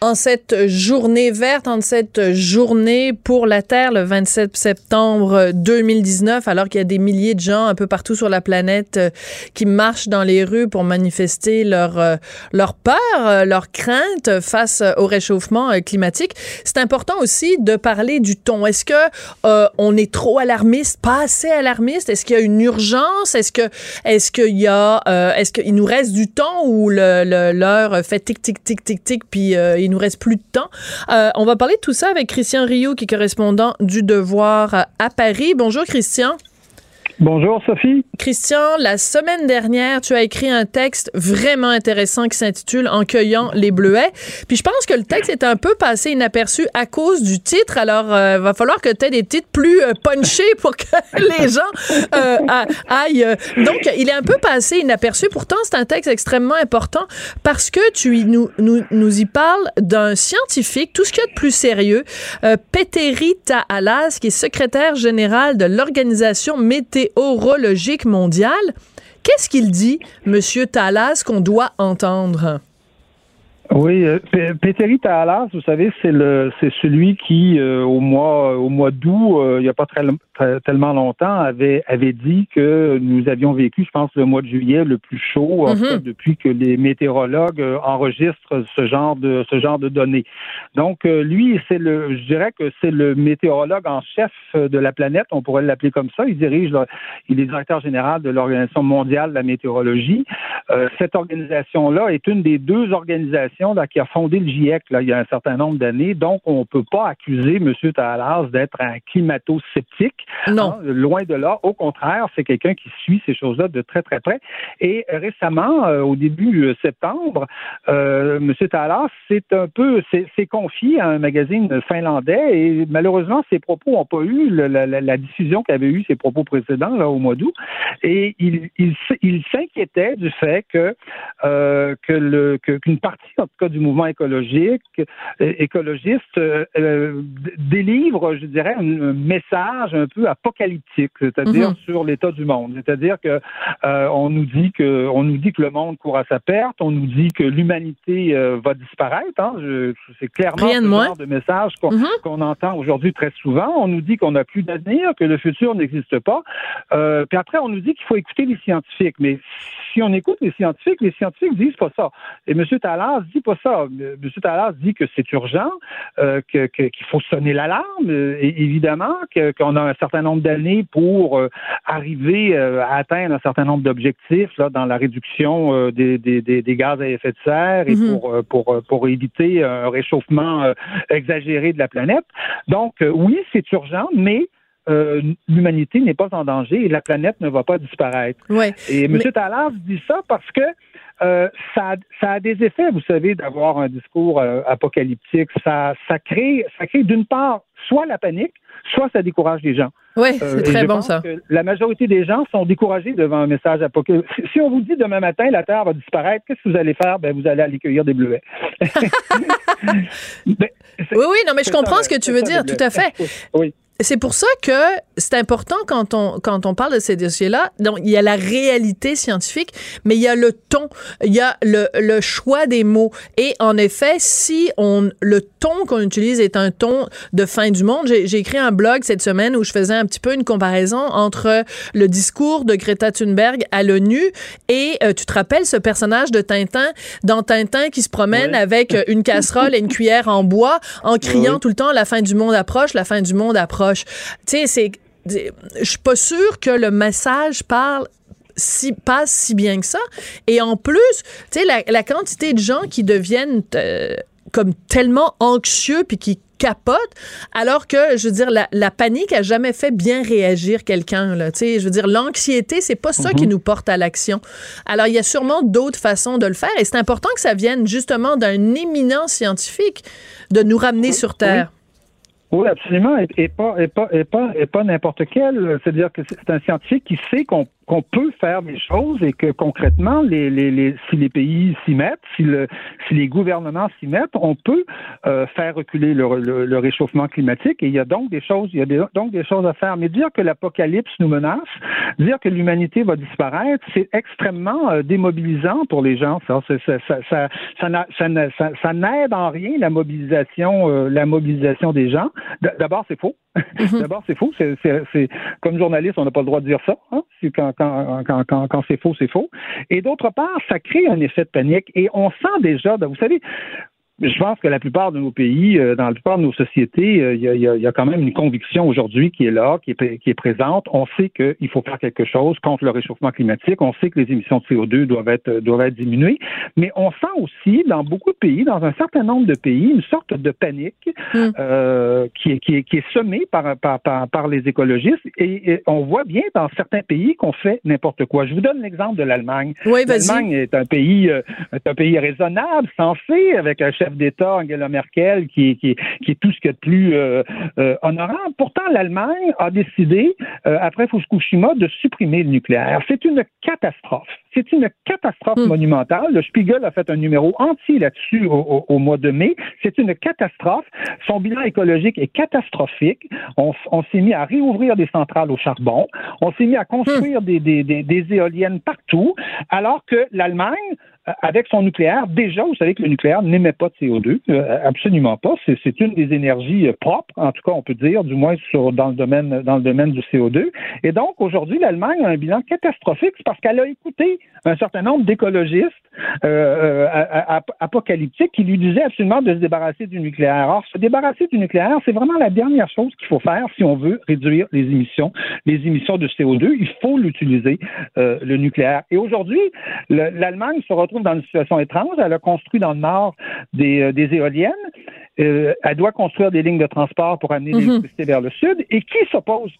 En cette journée verte, en cette journée pour la Terre, le 27 septembre 2019, alors qu'il y a des milliers de gens un peu partout sur la planète euh, qui marchent dans les rues pour manifester leur, euh, leur peur, euh, leur crainte face au réchauffement climatique, c'est important aussi de parler du ton. Est-ce que euh, on est trop alarmiste, pas assez alarmiste? Est-ce qu'il y a une urgence? Est-ce que est-ce qu'il y a euh, est-ce qu'il nous reste du temps ou le, le- l'heure fait tic tic tic tic tic puis euh, il nous reste plus de temps? Euh, on va parler de tout ça avec Christian Rio qui est correspondant du Devoir à- à Paris. Bonjour Christian. Bonjour Sophie. Christian, la semaine dernière, tu as écrit un texte vraiment intéressant qui s'intitule En cueillant les bleuets. Puis je pense que le texte est un peu passé inaperçu à cause du titre. Alors, euh, va falloir que tu aies des titres plus euh, punchés pour que les gens euh, aillent. Donc, il est un peu passé inaperçu. Pourtant, c'est un texte extrêmement important parce que tu nous, nous, nous y parles d'un scientifique, tout ce qu'il y a de plus sérieux, euh, Petteri Taalas, qui est secrétaire général de l'Organisation météorologique mondiale. Qu'est-ce qu'il dit, Monsieur Taalas, qu'on doit entendre? Oui, euh, Péteri Taalas, vous savez, c'est le c'est celui qui euh, au mois au mois d'août, euh, il n'y a pas très, très- tellement longtemps, avait avait dit que nous avions vécu, je pense, le mois de juillet le plus chaud en Mhm. fait, depuis que les météorologues euh, enregistrent ce genre de ce genre de données. Donc euh, lui, c'est le, je dirais que c'est le météorologue en chef euh, de la planète, on pourrait l'appeler comme ça. Il dirige, le- il est directeur général de l'Organisation mondiale de la météorologie. Euh, cette organisation-là est une des deux organisations là, qui a fondé le GIEC là, il y a un certain nombre d'années. Donc, on ne peut pas accuser M. Talas d'être un climato-sceptique. Non. Hein, loin de là. Au contraire, c'est quelqu'un qui suit ces choses-là de très, très près. Et récemment, euh, au début euh, septembre, euh, M. Talas s'est un peu s'est confié à un magazine finlandais et malheureusement, ses propos n'ont pas eu le- la, la- diffusion qu'avaient eu ses propos précédents là, au mois d'août. Et il, il, s'inquiétait du fait que, euh, que le, qu'une partie, en cas, du mouvement écologique, euh, écologiste, euh, euh, délivre, je dirais, un, message un peu apocalyptique, c'est-à-dire Mhm. sur l'état du monde. C'est-à-dire que euh, on nous dit que on nous dit que le monde court à sa perte, on nous dit que l'humanité euh, va disparaître. Hein, c'est clairement Rien ce moins. genre de message qu'on Mhm. qu'on entend aujourd'hui très souvent. On nous dit qu'on n'a plus d'avenir, que le futur n'existe pas. Puis après, on nous dit qu'il faut écouter les scientifiques. Mais si on écoute les scientifiques, les scientifiques disent pas ça. Et M. Talas dit pas ça. M. Talas dit que c'est urgent, euh, que- que- qu'il faut sonner l'alarme, euh, évidemment, que- qu'on a un certain nombre d'années pour euh, arriver à atteindre un certain nombre d'objectifs là, dans la réduction des, des- des- des gaz à effet de serre et Mhm. pour, pour, pour éviter un réchauffement exagéré de la planète. Donc, oui, c'est urgent, mais euh, l'humanité n'est pas en danger et la planète ne va pas disparaître. Ouais. Et M. Mais- Talas dit ça parce que euh, ça, a- ça a des effets, vous savez, d'avoir un discours euh, apocalyptique. Ça, ça crée, ça crée d'une part soit la panique, soit ça décourage les gens. Euh, c'est très bon ça. que la majorité des gens sont découragés devant un message apocalyptique. Si- on vous dit demain matin la Terre va disparaître, qu'est-ce que vous allez faire? Ben vous allez aller cueillir des bleuets. Ben, Oui, oui, non, mais je comprends ça, ce que tu veux dire, tout à fait. Oui. C'est pour ça que c'est important quand on, quand on parle de ces dossiers-là. Donc, il y a la réalité scientifique, mais il y a le ton, il y a le, le choix des mots. Et en effet, si on, le ton qu'on utilise est un ton de fin du monde, j'ai écrit un blog cette semaine où je faisais un petit peu une comparaison entre le discours de Greta Thunberg à l'ONU et, euh, tu te rappelles ce personnage de Tintin dans Tintin qui se promène Ouais. avec euh, une casserole et une cuillère en bois en criant tout le temps la fin du monde approche, la fin du monde approche. Tu sais, c'est je suis pas sûre que le message parle si passe si bien que ça. Et en plus, tu sais la, la quantité de gens qui deviennent euh, comme tellement anxieux puis qui capotent alors que je veux dire la, la panique a jamais fait bien réagir quelqu'un là tu sais. Je veux dire l'anxiété c'est pas ça qui nous porte à l'action. Alors il y a sûrement d'autres façons de le faire et c'est important que ça vienne justement d'un éminent scientifique de nous ramener sur terre. Oui, absolument. Et, et pas, et pas, et pas, et pas n'importe quel. C'est-à-dire que c'est un scientifique qui sait qu'on qu'on peut faire des choses et que concrètement, les, si les pays s'y mettent, si, le, si les gouvernements s'y mettent, on peut euh, faire reculer le, réchauffement climatique. Et il y a donc des choses, il y a donc des choses à faire. Mais dire que l'apocalypse nous menace, dire que l'humanité va disparaître, c'est extrêmement euh, démobilisant pour les gens. Ça, ça, n'aide en rien la mobilisation, euh, la mobilisation des gens. D'abord, c'est faux. D'abord, c'est faux. C'est, comme journaliste, on n'a pas le droit de dire ça. Hein? Quand, c'est faux, c'est faux. Et d'autre part, ça crée un effet de panique. Et on sent déjà, vous savez, je pense que la plupart de nos pays, euh, dans la plupart de nos sociétés, euh, il y, a, y, a, y, a, quand même une conviction aujourd'hui qui est là, qui est, qui est présente. On sait qu'il faut faire quelque chose contre le réchauffement climatique. On sait que les émissions de CO2 doivent être, doivent être diminuées. Mais on sent aussi, dans beaucoup de pays, dans un certain nombre de pays, une sorte de panique mm. euh, qui, est, qui, est, qui est semée par, par, par, par les écologistes. Et, et, on voit bien dans certains pays qu'on fait n'importe quoi. Je vous donne l'exemple de l'Allemagne. Oui, L'Allemagne est un pays, euh, est un pays raisonnable, sensé, avec un chef d'État, Angela Merkel, qui, qui, qui, est tout ce qu'il y a de plus euh, euh, honorable. Pourtant, l'Allemagne a décidé, euh, après Fukushima, de supprimer le nucléaire. C'est une catastrophe. C'est une catastrophe mmh. monumentale. Le Spiegel a fait un numéro entier là-dessus au, au, au, mois de mai. C'est une catastrophe. Son bilan écologique est catastrophique. On, on s'est mis à réouvrir des centrales au charbon. On s'est mis à construire mmh. des, des, des, des, éoliennes partout, alors que l'Allemagne avec son nucléaire. Déjà, vous savez que le nucléaire n'émet pas de CO2, euh, absolument pas. C'est une des énergies propres, en tout cas, on peut dire, du moins sur, dans le domaine dans le domaine du CO2. Et donc, aujourd'hui, l'Allemagne a un bilan catastrophique parce qu'elle a écouté un certain nombre d'écologistes euh, apocalyptiques qui lui disaient absolument de se débarrasser du nucléaire. Or, se débarrasser du nucléaire, c'est vraiment la dernière chose qu'il faut faire si on veut réduire les émissions, les émissions de CO2. Il faut l'utiliser, euh, le nucléaire. Et aujourd'hui, l'Allemagne se retrouve dans une situation étrange. Elle a construit dans le nord des, euh, des éoliennes. Euh, elle doit construire des lignes de transport pour amener mhm. l'électricité vers le sud. Et qui s'oppose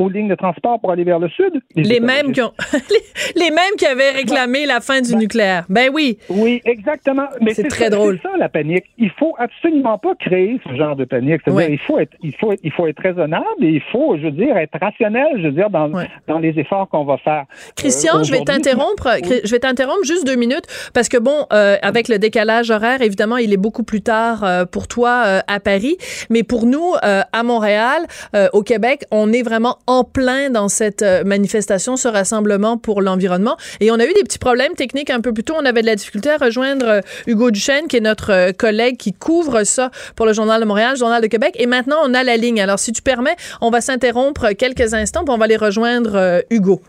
aux lignes de transport pour aller vers le sud. Les, mêmes qui ont, les, mêmes qui avaient réclamé la fin du ben, nucléaire. Ben oui. Oui, exactement. Mais c'est très drôle. C'est ça la panique. Il faut absolument pas créer ce genre de panique. C'est-à-dire, il faut être, il faut il faut être raisonnable et il faut, je veux dire, être rationnel, je veux dire, dans, dans les efforts qu'on va faire. Christian, euh, je vais t'interrompre. Je vais t'interrompre juste deux minutes parce que bon, euh, avec le décalage horaire, évidemment, il est beaucoup plus tard euh, pour toi à Paris, mais pour nous à Montréal, au Québec, on est vraiment en plein dans cette euh, manifestation, ce rassemblement pour l'environnement. Et on a eu des petits problèmes techniques un peu plus tôt. On avait de la difficulté à rejoindre euh, Hugo Duchesne, qui est notre euh, collègue qui couvre ça pour le Journal de Montréal, le Journal de Québec. Et maintenant, on a la ligne. Alors, si tu permets, on va s'interrompre quelques instants, puis on va aller rejoindre Hugo.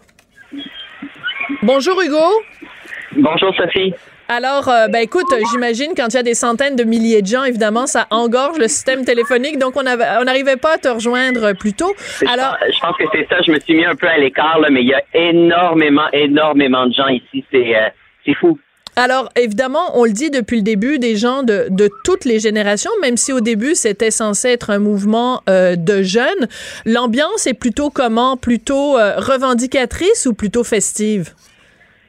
Bonjour, Hugo. Bonjour, Sophie. Alors, euh, ben écoute, j'imagine quand il y a des centaines de milliers de gens, évidemment, ça engorge le système téléphonique, donc on n'arrivait pas à te rejoindre plus tôt. Alors, je pense, que c'est ça. Je me suis mis un peu à l'écart, mais il y a énormément, énormément de gens ici. C'est euh, c'est fou. Alors, évidemment, on le dit depuis le début, des gens de, de toutes les générations, même si au début, c'était censé être un mouvement euh, de jeunes. L'ambiance est plutôt comment? Plutôt revendicatrice ou plutôt festive?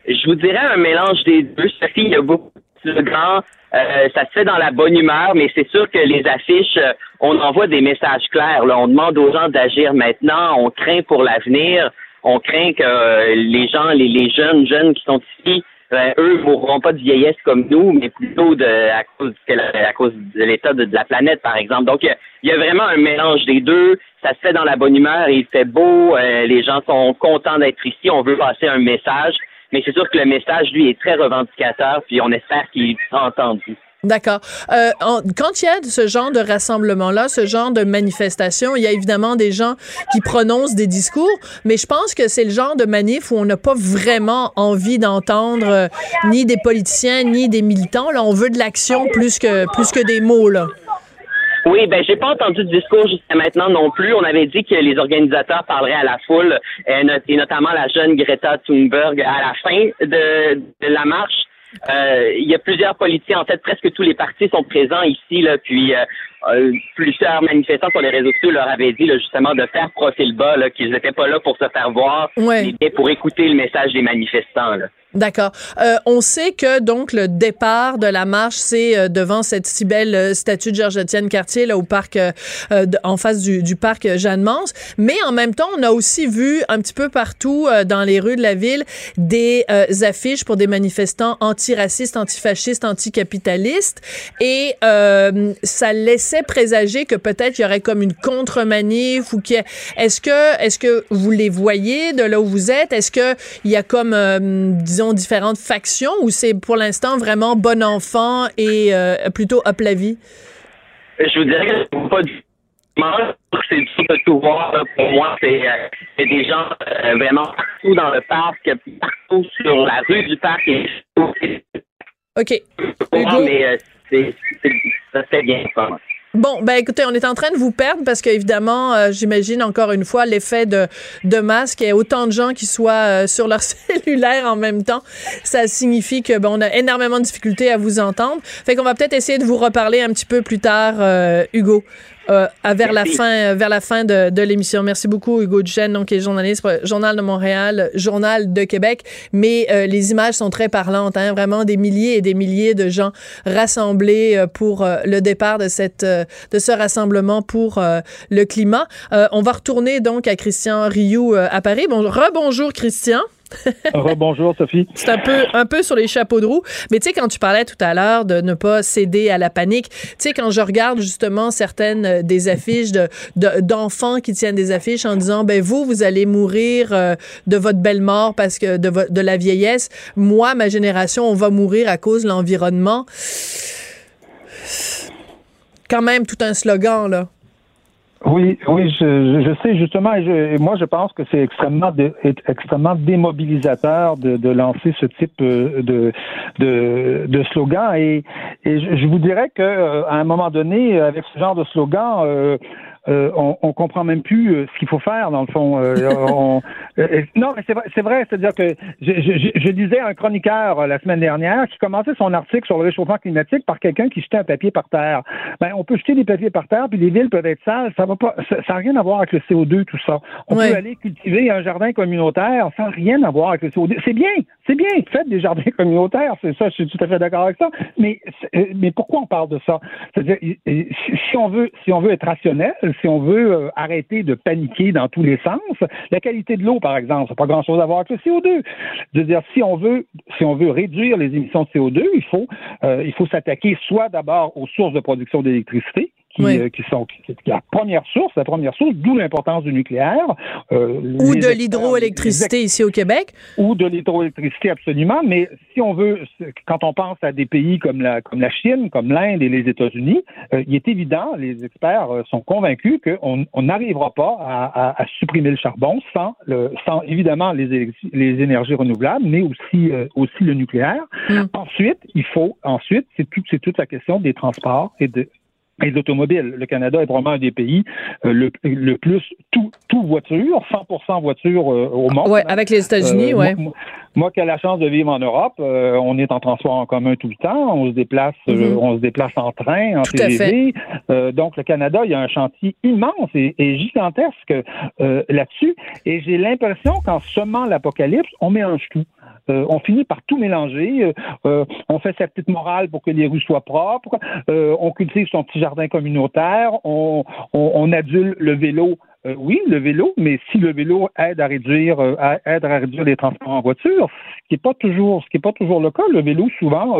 Je vous dirais un mélange des deux. Sophie, il y a beaucoup de grands. Euh, ça se fait dans la bonne humeur, mais c'est sûr que les affiches, euh, on envoie des messages clairs. Là. On demande aux gens d'agir maintenant. On craint pour l'avenir. On craint que euh, les gens, les, jeunes, jeunes qui sont ici, ben, eux mourront pas de vieillesse comme nous, mais plutôt de à cause à cause de l'état de, la planète, par exemple. Donc il y, a vraiment un mélange des deux. Ça se fait dans la bonne humeur il fait beau. les gens sont contents d'être ici. On veut passer un message. Mais c'est sûr que le message, lui, est très revendicateur, puis on espère qu'il sera entendu. D'accord. Euh, quand il y a ce genre de rassemblement-là, ce genre de manifestation, il y a évidemment des gens qui prononcent des discours, mais je pense que c'est le genre de manif où on n'a pas vraiment envie d'entendre euh, ni des politiciens ni des militants. Là, on veut de l'action plus que plus que des mots là. Oui, ben j'ai pas entendu de discours jusqu'à maintenant non plus. On avait dit que les organisateurs parleraient à la foule, euh, et notamment la jeune Greta Thunberg à la fin de, la marche. Euh, il y a plusieurs politiciens, en fait, presque tous les partis sont présents ici, là, puis euh, euh, plusieurs manifestants sur les réseaux sociaux leur avaient dit justement de faire profil bas, qu'ils n'étaient pas là pour se faire voir, mais pour écouter le message des manifestants. D'accord. Euh, on sait que donc le départ de la marche, c'est euh, devant cette si belle statue de Georges-Étienne Cartier là au parc, en face du, parc Jeanne-Mance. Mais en même temps, on a aussi vu un petit peu partout dans les rues de la ville des affiches pour des manifestants antiracistes, antifascistes, anticapitalistes, et ça laissait présager que peut-être il y aurait comme une contre-manif ou que est-ce que est-ce que vous les voyez de là où vous êtes? Est-ce que il y a comme euh, disons différentes factions ou c'est pour l'instant vraiment bon enfant et euh, plutôt up la vie? Je vous dirais que pas du c'est difficile de tout voir. Pour moi, c'est euh, des gens vraiment partout dans le parc, partout sur la rue du parc. Et... OK. Hugo? Mais c'est, ça fait bien, ça. Bon, ben écoutez, on est en train de vous perdre parce qu'évidemment, euh, j'imagine encore une fois l'effet de, de masque. A autant de gens qui soient euh, sur leur cellulaire en même temps. Ça signifie que bon, on a énormément de difficultés à vous entendre. Fait qu'on va peut-être essayer de vous reparler un petit peu plus tard, euh, Hugo. Euh, vers la fin, vers la fin de, de l'émission. Merci beaucoup, Hugo Duchesne, donc, qui est journaliste Journal de Montréal, Journal de Québec. Mais euh, les images sont très parlantes, hein, vraiment des milliers et des milliers de gens rassemblés euh, pour le départ de cette, de ce rassemblement pour le climat. on va retourner donc à Christian Rioux à Paris. Bon, rebonjour, Christian. Rebonjour, Sophie. C'est un peu, un peu sur les chapeaux de roue. Mais tu sais, quand tu parlais tout à l'heure de ne pas céder à la panique, tu sais, quand je regarde justement certaines euh, des affiches de, d'enfants qui tiennent des affiches en disant, ben vous, vous allez mourir euh, de votre belle mort parce que de, de la vieillesse. Moi, ma génération, on va mourir à cause de l'environnement. Quand même tout un slogan, là. Oui, oui, je, je sais justement, et, je, moi je pense que c'est extrêmement, extrêmement démobilisateur de, de, lancer ce type euh, de, de, de slogan. Et, et je, vous dirais que euh, à un moment donné, avec ce genre de slogan, euh, euh, on, on comprend même plus euh, ce qu'il faut faire dans le fond. Euh, non, mais c'est vrai, c'est vrai, c'est-à-dire que je, je, je, disais un chroniqueur la semaine dernière qui commençait son article sur le réchauffement climatique par quelqu'un qui jetait un papier par terre. Ben, on peut jeter des papiers par terre, puis les villes peuvent être sales. Ça va pas, ça n'a rien à voir avec le CO2 tout ça. On peut aller cultiver un jardin communautaire sans rien avoir avec le CO2. C'est bien, c'est bien. Faites des jardins communautaires, c'est ça. Je suis tout à fait d'accord avec ça. Mais mais pourquoi on parle de ça? C'est-à-dire si on veut si on veut être rationnel si on veut euh, arrêter de paniquer dans tous les sens, la qualité de l'eau, par exemple, ça n'a pas grand-chose à voir avec le CO2. Je veux dire, si on veut, si on veut réduire les émissions de CO2, il faut, euh, il faut s'attaquer soit d'abord aux sources de production d'électricité, qui, euh, qui sont qui, la première source, la première source, d'où l'importance du nucléaire. Euh, ou de l'hydroélectricité ici au Québec. Ou de l'hydroélectricité, absolument. Mais si on veut, quand on pense à des pays comme la, comme la Chine, comme l'Inde et les États-Unis, euh, il est évident, les experts sont convaincus qu'on n'arrivera pas à, à, supprimer le charbon sans, le, sans évidemment les, les énergies renouvelables, mais aussi, aussi le nucléaire. Mm. Ensuite, il faut, ensuite, c'est tout, c'est toute la question des transports et de, les automobiles. Le Canada est probablement un des pays euh, le, le, plus tout, tout voiture, 100% voiture euh, au monde. Oui, avec les États-Unis, oui. Moi, moi, qui ai la chance de vivre en Europe, euh, on est en transport en commun tout le temps, on se déplace, mm-hmm. on se déplace en train, en tout TGV. donc, le Canada, il y a un chantier immense et, et gigantesque là-dessus. Et j'ai l'impression qu'en semant l'apocalypse, on mélange tout. Euh, on finit par tout mélanger. Euh, euh, on fait sa petite morale pour que les rues soient propres. on cultive son petit jardin communautaire. On, on, on adule le vélo euh, oui, le vélo, mais si le vélo aide à réduire, euh, aide à réduire les transports en voiture, ce qui n'est pas toujours, ce qui est pas toujours le cas. Le vélo, souvent,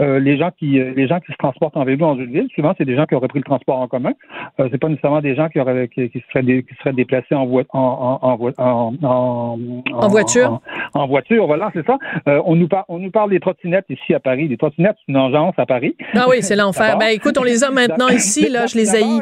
euh, les gens qui, les gens qui se transportent en vélo dans une ville, souvent, c'est des gens qui auraient pris le transport en commun. c'est pas nécessairement des gens qui auraient, qui, seraient, qui seraient déplacés en, en, en, en, en, voiture. En, voiture, voilà, c'est ça. on nous parle, on nous parle des trottinettes ici à Paris. Les trottinettes, c'est une engeance à Paris. Ah oui, c'est l'enfer. ben écoute, on les a maintenant ici, là, je les haïs.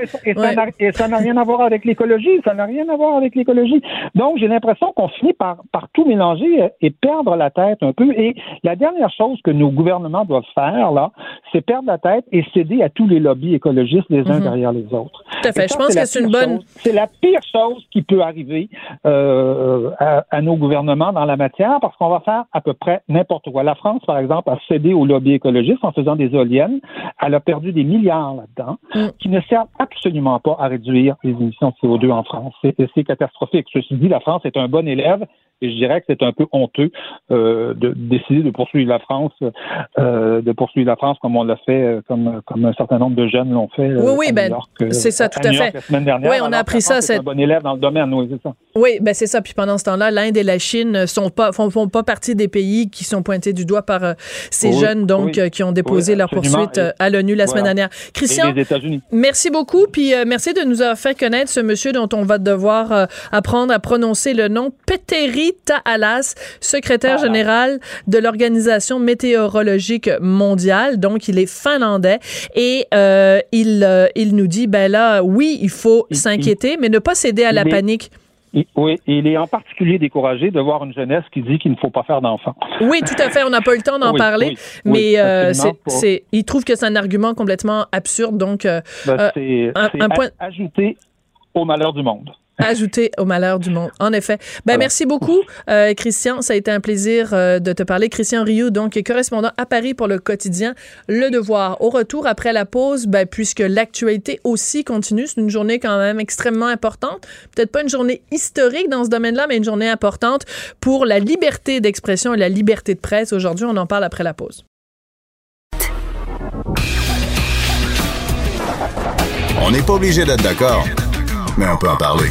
Et ça n'a rien à voir avec l'écologie ça n'a rien à voir avec l'écologie. Donc, j'ai l'impression qu'on finit par, par tout mélanger et perdre la tête un peu. Et la dernière chose que nos gouvernements doivent faire, là, c'est perdre la tête et céder à tous les lobbies écologistes les uns mhm. derrière les autres. Tout à fait. Je pense que c'est une bonne. C'est la pire chose qui peut arriver euh, à, nos gouvernements dans la matière parce qu'on va faire à peu près n'importe quoi. La France, par exemple, a cédé aux lobbies écologistes en faisant des éoliennes. Elle a perdu des milliards là-dedans mm. qui ne servent absolument pas à réduire les émissions de CO2 en France. C'est catastrophique. Ceci dit, la France est un bon élève et je dirais que c'est un peu honteux euh, de décider de poursuivre la France, euh, de poursuivre la France comme on l'a fait, euh, comme comme un certain nombre de jeunes l'ont fait. oui, oui, ben c'est ça, tout à, fait. La semaine dernière, oui, on a appris ça. C'est un bon élève dans le domaine, oui, c'est ça. Oui, ben c'est ça. Puis pendant ce temps-là, l'Inde et la Chine sont pas font, font, pas partie des pays qui sont pointés du doigt par ces jeunes donc qui ont déposé leur poursuite à l'ONU la semaine dernière. Christian, merci beaucoup. Puis merci de nous avoir fait connaître ce monsieur dont on va devoir apprendre à prononcer le nom Peteri Taalas, secrétaire général de l'Organisation météorologique mondiale. Donc, il est finlandais et euh, il, euh, il nous dit, ben là, oui, il faut s'inquiéter, mais ne pas céder à la panique. oui, il est en particulier découragé de voir une jeunesse qui dit qu'il ne faut pas faire d'enfants. Oui, tout à fait. On n'a pas eu le temps d'en parler, mais euh, c'est, il trouve que c'est un argument complètement absurde. Donc, ben, c'est, un, point ajouté au malheur du monde. Ajouter au malheur du monde. En effet. Ben, merci beaucoup, euh, Christian. Ça a été un plaisir euh, de te parler. Christian Rioux, donc, correspondant à Paris pour le quotidien Le Devoir. Au retour, après la pause, ben, puisque l'actualité aussi continue, c'est une journée quand même extrêmement importante. Peut-être pas une journée historique dans ce domaine-là, mais une journée importante pour la liberté d'expression et la liberté de presse. Aujourd'hui, on en parle après la pause. On n'est pas obligé d'être d'accord mais on peut en parler.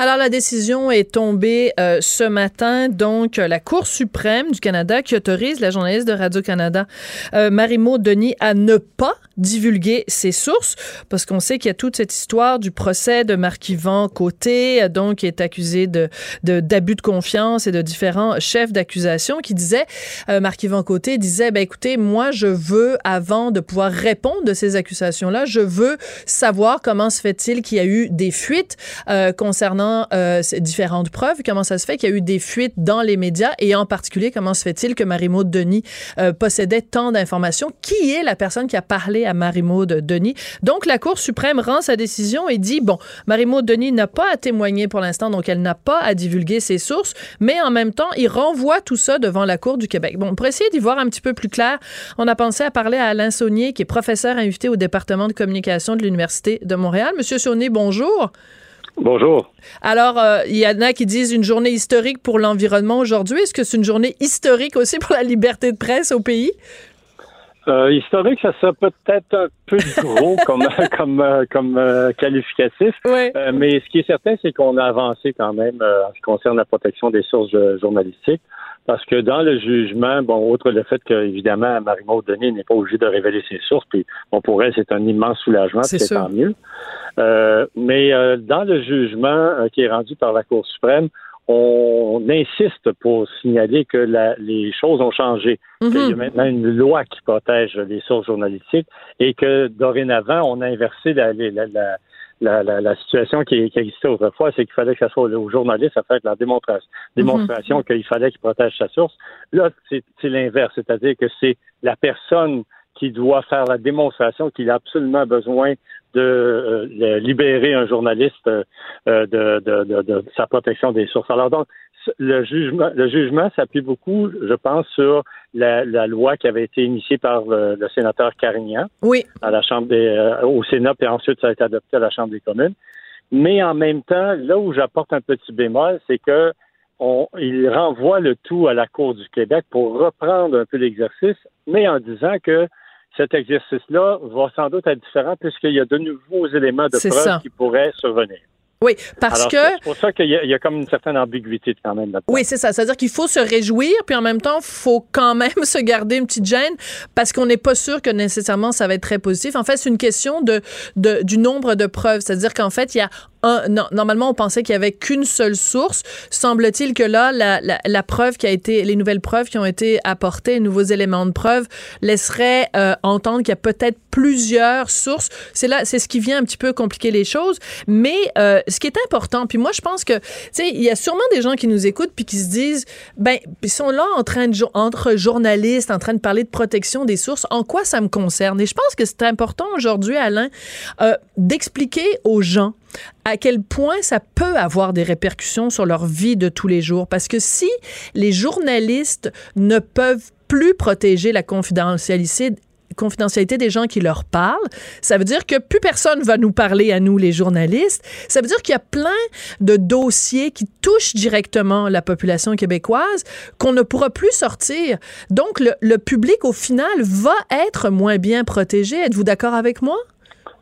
Alors, la décision est tombée euh, ce matin. Donc, la Cour suprême du Canada qui autorise la journaliste de Radio-Canada, euh, Marie-Maud Denis, à ne pas divulguer ses sources, parce qu'on sait qu'il y a toute cette histoire du procès de Marc-Yvan Côté, donc, qui est accusé de d'abus de, confiance et de différents chefs d'accusation, qui disaient, euh, Marc-Yvan Côté disait, ben écoutez, moi, je veux, avant de pouvoir répondre de ces accusations-là, je veux savoir comment se fait-il qu'il y a eu des fuites euh, concernant euh, ces différentes preuves, comment ça se fait qu'il y a eu des fuites dans les médias, et en particulier, comment se fait-il que Marie-Maud Denis euh, possédait tant d'informations? Qui est la personne qui a parlé à Marie-Maud Denis? Donc, la Cour suprême rend sa décision et dit, bon, Marie-Maud Denis n'a pas à témoigner pour l'instant, donc elle n'a pas à divulguer ses sources, mais en même temps, il renvoie tout ça devant la Cour du Québec. Bon, pour essayer d'y voir un petit peu plus clair, on a pensé à parler à Alain Saunier, qui est professeur invité au département de communication de l'Université de Montréal. Monsieur Saunier, bonjour. Bonjour. Alors, euh, il y en a qui disent une journée historique pour l'environnement aujourd'hui. Est-ce que c'est une journée historique aussi pour la liberté de presse au pays? Euh, historique, ça serait peut-être un peu gros comme comme euh, comme euh, qualificatif. mais ce qui est certain, c'est qu'on a avancé quand même en ce qui concerne la protection des sources journalistiques. Parce que dans le jugement, bon, outre le fait qu'évidemment, Marie-Maud Denis n'est pas obligée de révéler ses sources, puis bon, pour elle, c'est un immense soulagement, c'est tant mieux. mais dans le jugement qui est rendu par la Cour suprême, on insiste pour signaler que les choses ont changé, qu'il y a mhm. maintenant une loi qui protège les sources journalistiques et que dorénavant, on a inversé la, la, situation qui, existait autrefois, c'est qu'il fallait que ce soit aux journalistes à faire la démonstration, mhm. démonstration qu'il fallait qu'il protège sa source. Là, c'est l'inverse, c'est-à-dire que c'est la personne qui doit faire la démonstration qu'il a absolument besoin de euh, libérer un journaliste euh, de, de, de, sa protection des sources. Alors donc, le jugement, le jugement s'appuie beaucoup, je pense, sur la, loi qui avait été initiée par le, sénateur Carignan oui. à la Chambre des, euh, au Sénat, puis ensuite ça a été adopté à la Chambre des communes. Mais en même temps, là où j'apporte un petit bémol, c'est que on, il renvoie le tout à la Cour du Québec pour reprendre un peu l'exercice, mais en disant que cet exercice-là va sans doute être différent puisqu'il y a de nouveaux éléments de preuve qui pourraient survenir. Oui, parce que. C'est pour ça qu'il y, y, a comme une certaine ambiguïté quand même là Oui, c'est ça. C'est-à-dire qu'il faut se réjouir, puis en même temps, il faut quand même se garder une petite gêne parce qu'on n'est pas sûr que nécessairement ça va être très positif. En fait, c'est une question de, de du nombre de preuves. C'est-à-dire qu'en fait, il y a normalement, on pensait qu'il y avait qu'une seule source. Semble-t-il que là, la, la, la, preuve qui a été, les nouvelles preuves qui ont été apportées, les nouveaux éléments de preuve, laisseraient euh, entendre qu'il y a peut-être plusieurs sources. C'est là, c'est ce qui vient un petit peu compliquer les choses. Mais euh, ce qui est important, puis moi, je pense que, tu sais, il y a sûrement des gens qui nous écoutent puis qui se disent, ben, ils sont là en train de, entre journalistes, en train de parler de protection des sources. En quoi ça me concerne? Et je pense que c'est important aujourd'hui, Alain, euh, d'expliquer aux gens à quel point ça peut avoir des répercussions sur leur vie de tous les jours. Parce que si les journalistes ne peuvent plus protéger la confidentialité des gens qui leur parlent. Ça veut dire que plus personne va nous parler à nous, les journalistes. Ça veut dire qu'il y a plein de dossiers qui touchent directement la population québécoise qu'on ne pourra plus sortir. Donc, le public, au final, va être moins bien protégé. Êtes-vous d'accord avec moi?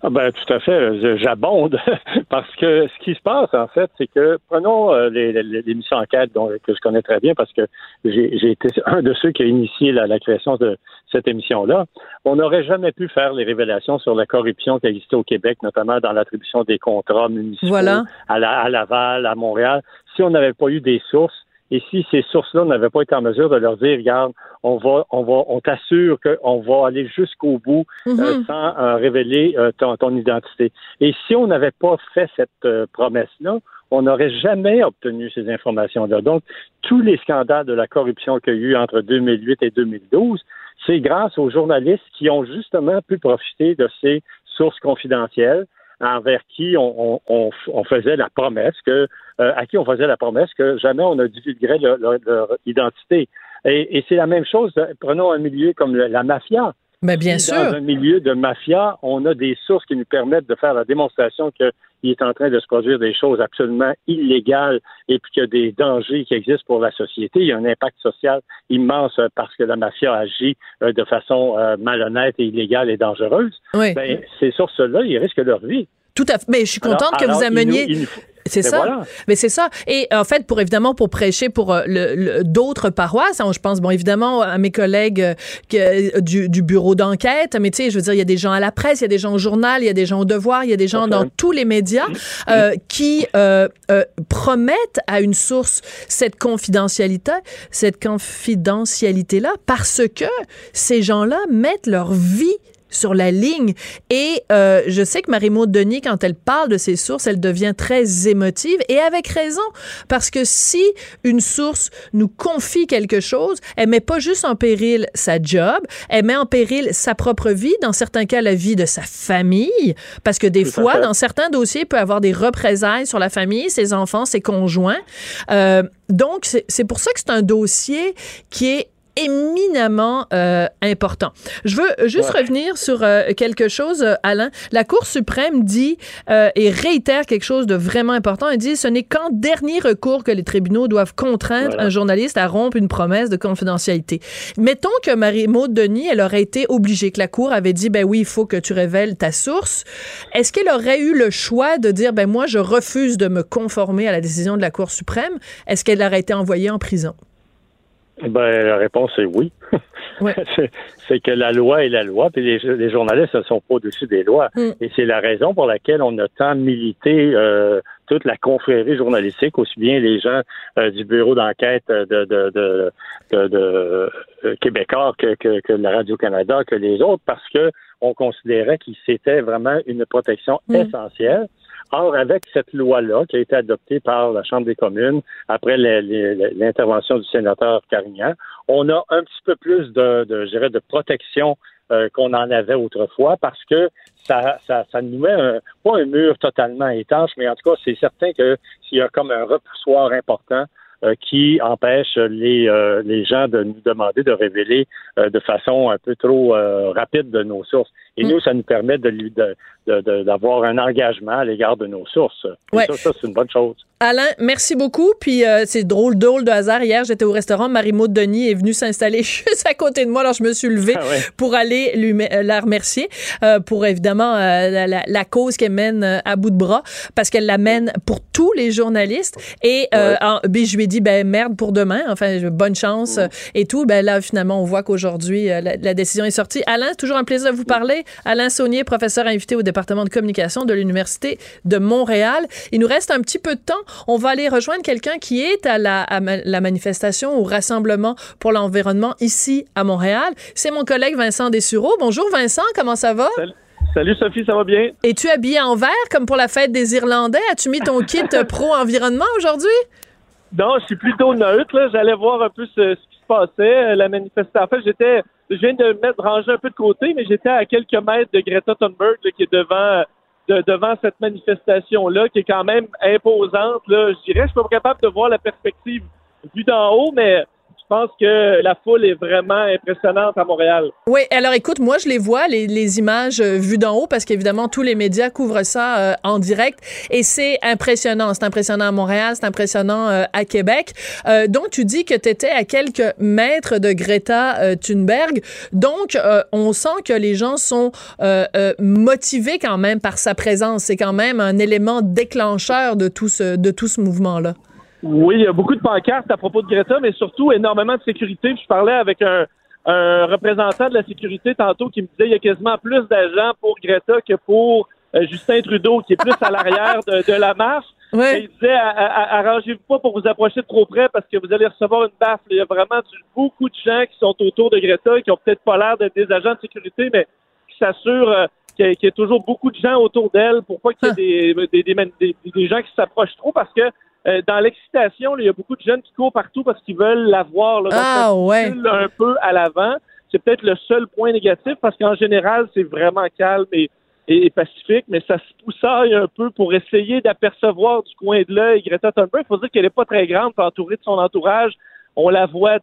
Ah ben, tout à fait. J'abonde parce que ce qui se passe, en fait, c'est que prenons euh, l'émission Enquête dont, que je connais très bien parce que j'ai été un de ceux qui a initié la, création de cette émission-là. On n'aurait jamais pu faire les révélations sur la corruption qui existait au Québec, notamment dans l'attribution des contrats municipaux à, la, à Laval, à Montréal, si on n'avait pas eu des sources et si ces sources-là n'avaient pas été en mesure de leur dire, regarde, on va, on va, on t'assure qu'on va aller jusqu'au bout euh, mhm. sans euh, révéler euh, ton, ton, identité. Et si on n'avait pas fait cette promesse-là, on n'aurait jamais obtenu ces informations-là. Donc, tous les scandales de la corruption qu'il y a eu entre 2008 et 2012, c'est grâce aux journalistes qui ont justement pu profiter de ces sources confidentielles envers qui on, on, on, faisait la promesse que euh, à qui on faisait la promesse que jamais on ne divulguerait leur, identité. Et, et c'est la même chose. Prenons un milieu comme la mafia. Mais bien sûr. Dans un milieu de mafia, on a des sources qui nous permettent de faire la démonstration qu'il est en train de se produire des choses absolument illégales et puis qu'il y a des dangers qui existent pour la société. Il y a un impact social immense parce que la mafia agit euh, de façon euh, malhonnête et illégale et dangereuse. Oui. Ben, ces sources-là, ils risquent leur vie. Tout à fait. Mais je suis contente que vous ameniez. C'est ça. Mais c'est ça. Et en fait, pour évidemment, pour prêcher pour euh, le, d'autres paroisses, hein, je pense, bon, évidemment, à mes collègues euh, que, du, du, bureau d'enquête, mais tu sais, je veux dire, il y a des gens à la presse, il y a des gens au journal, il y a des gens au devoir, il y a des gens dans tous les médias euh, qui euh, euh, promettent à une source cette confidentialité, cette confidentialité-là, parce que ces gens-là mettent leur vie sur la ligne. Et euh, je sais que Marie-Maud Denis, quand elle parle de ses sources, elle devient très émotive et avec raison. Parce que si une source nous confie quelque chose, elle met pas juste en péril sa job, elle met en péril sa propre vie, dans certains cas la vie de sa famille, parce que des fois, dans certains dossiers, il peut avoir des représailles sur la famille, ses enfants, ses conjoints. Euh, donc, c'est pour ça que c'est un dossier qui est éminemment euh, important. Je veux juste revenir sur euh, quelque chose, euh, Alain. La Cour suprême dit et réitère quelque chose de vraiment important. Elle dit ce n'est qu'en dernier recours que les tribunaux doivent contraindre un journaliste à rompre une promesse de confidentialité. Mettons que Marie-Maude Denis, elle aurait été obligée, que la Cour avait dit, ben oui, il faut que tu révèles ta source. Est-ce qu'elle aurait eu le choix de dire, ben moi, je refuse de me conformer à la décision de la Cour suprême? Est-ce qu'elle aurait été envoyée en prison? Ben, la réponse est oui. c'est que la loi est la loi, puis les, journalistes ne sont pas au-dessus des lois. Mm. Et c'est la raison pour laquelle on a tant milité euh, toute la confrérie journalistique, aussi bien les gens euh, du bureau d'enquête de, de, de, de, euh, Québécois que, que, que la Radio-Canada, que les autres, parce que on considérait que c'était vraiment une protection mm. essentielle. Or, avec cette loi-là qui a été adoptée par la Chambre des communes après l'intervention du sénateur Carignan, on a un petit peu plus de, je dirais, de protection euh, qu'on en avait autrefois parce que ça, ça, ça nous met un, pas un mur totalement étanche, mais en tout cas, c'est certain que s'il y a comme un repoussoir important, qui empêche les, euh, les gens de nous demander de révéler de façon un peu trop rapide de nos sources. Et mm. nous, ça nous permet de, de, d'avoir un engagement à l'égard de nos sources. Ça, ça c'est une bonne chose. Alain, merci beaucoup. Puis euh, c'est drôle, drôle de hasard. Hier, j'étais au restaurant. Marie-Maud Denis est venue s'installer juste à côté de moi. Alors, je me suis levée ah pour aller lui euh, la remercier euh, pour évidemment la, cause qu'elle mène à bout de bras parce qu'elle la mène pour tous les journalistes. Et ben, je lui ai dit, ben merde pour demain. Enfin, bonne chance et tout. Ben là, finalement, on voit qu'aujourd'hui, la, la, décision est sortie. Alain, toujours un plaisir de vous parler. Alain Saunier, professeur invité au département de communication de l'Université de Montréal. Il nous reste un petit peu de temps. On va aller rejoindre quelqu'un qui est à la, la manifestation, au rassemblement pour l'environnement ici à Montréal. C'est mon collègue Vincent Dessureau. Bonjour Vincent, comment ça va? Salut. Sophie, ça va bien? Es-tu habillé en vert comme pour la fête des Irlandais? As-tu mis ton kit pro-environnement aujourd'hui? Non, je suis plutôt neutre. J'allais voir un peu ce, qui se passait, la manifestation. En fait, j'étais je viens de me mettre ranger un peu de côté, mais j'étais à quelques mètres de Greta Thunberg qui est devant devant cette manifestation-là, qui est quand même imposante. Là. Je dirais, je suis pas capable de voir la perspective vue d'en haut, mais pense que la foule est vraiment impressionnante à Montréal. Oui, alors écoute, moi je les vois, les, les images euh, vues d'en haut, parce qu'évidemment tous les médias couvrent ça euh, en direct, et c'est impressionnant. C'est impressionnant à Montréal, c'est impressionnant euh, à Québec. donc tu dis que tu étais à quelques mètres de Greta Thunberg, donc on sent que les gens sont motivés quand même par sa présence. C'est quand même un élément déclencheur de tout ce, de tout ce mouvement-là. Oui, il y a beaucoup de pancartes à propos de Greta, mais surtout énormément de sécurité. je parlais avec un, représentant de la sécurité tantôt qui me disait qu'il y a quasiment plus d'agents pour Greta que pour euh, Justin Trudeau, qui est plus à l'arrière de, la marche. il disait arrangez-vous pas pour vous approcher de trop près parce que vous allez recevoir une baffe. Il y a vraiment beaucoup de gens qui sont autour de Greta qui ont peut-être pas l'air d'être des agents de sécurité, mais qui s'assurent euh, qu'il y, a toujours beaucoup de gens autour d'elle pour pas qu'il y ait ah. des, des, des gens qui s'approchent trop parce que euh, dans l'excitation, il y a beaucoup de jeunes qui courent partout parce qu'ils veulent la voir. Là, ah, ouais. un peu à l'avant. C'est peut-être le seul point négatif parce qu'en général, c'est vraiment calme et, et, pacifique, mais ça se poussaille un peu pour essayer d'apercevoir du coin de l'œil Greta Thunberg. Il faut dire qu'elle n'est pas très grande, entourée de son entourage. On la voit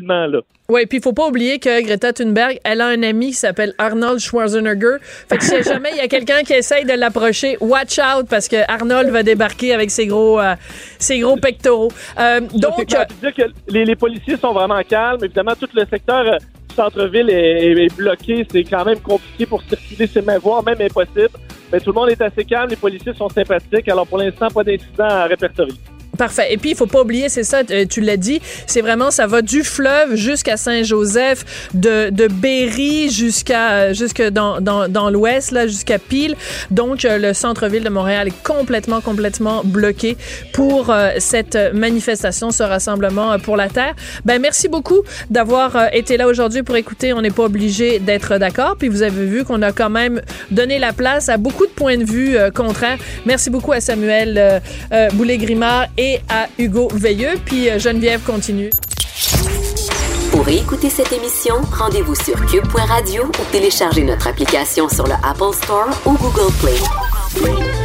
là. Oui, puis il faut pas oublier que Greta Thunberg, elle a un ami qui s'appelle Arnold Schwarzenegger. Fait que si jamais il y a quelqu'un qui essaye de l'approcher, watch out parce que Arnold va débarquer avec ses gros, euh, ses gros pectoraux. Euh, donc, dire que les, policiers sont vraiment calmes. Évidemment, tout le secteur euh, du centre-ville est, bloqué, c'est quand même compliqué pour circuler, c'est même voire même impossible. Mais tout le monde est assez calme, les policiers sont sympathiques. Alors pour l'instant, pas d'incident à répertorier. Parfait. Et puis, il faut pas oublier, c'est ça, euh, tu l'as dit, c'est vraiment, ça va du fleuve jusqu'à Saint-Joseph, de, de Berry jusqu'à euh, jusque dans, dans, dans l'ouest, là, jusqu'à Pile. Donc, euh, le centre-ville de Montréal est complètement, complètement bloqué pour cette manifestation, ce rassemblement pour la Terre. Ben, merci beaucoup d'avoir été là aujourd'hui pour écouter. On n'est pas obligé d'être d'accord. Puis, vous avez vu qu'on a quand même donné la place à beaucoup de points de vue contraires. Merci beaucoup à Samuel Boulay-Grimard et à Hugo Veilleux. Puis euh, Geneviève continue. Pour écouter cette émission, rendez-vous sur cube.radio ou téléchargez notre application sur le Apple Store ou Google Play.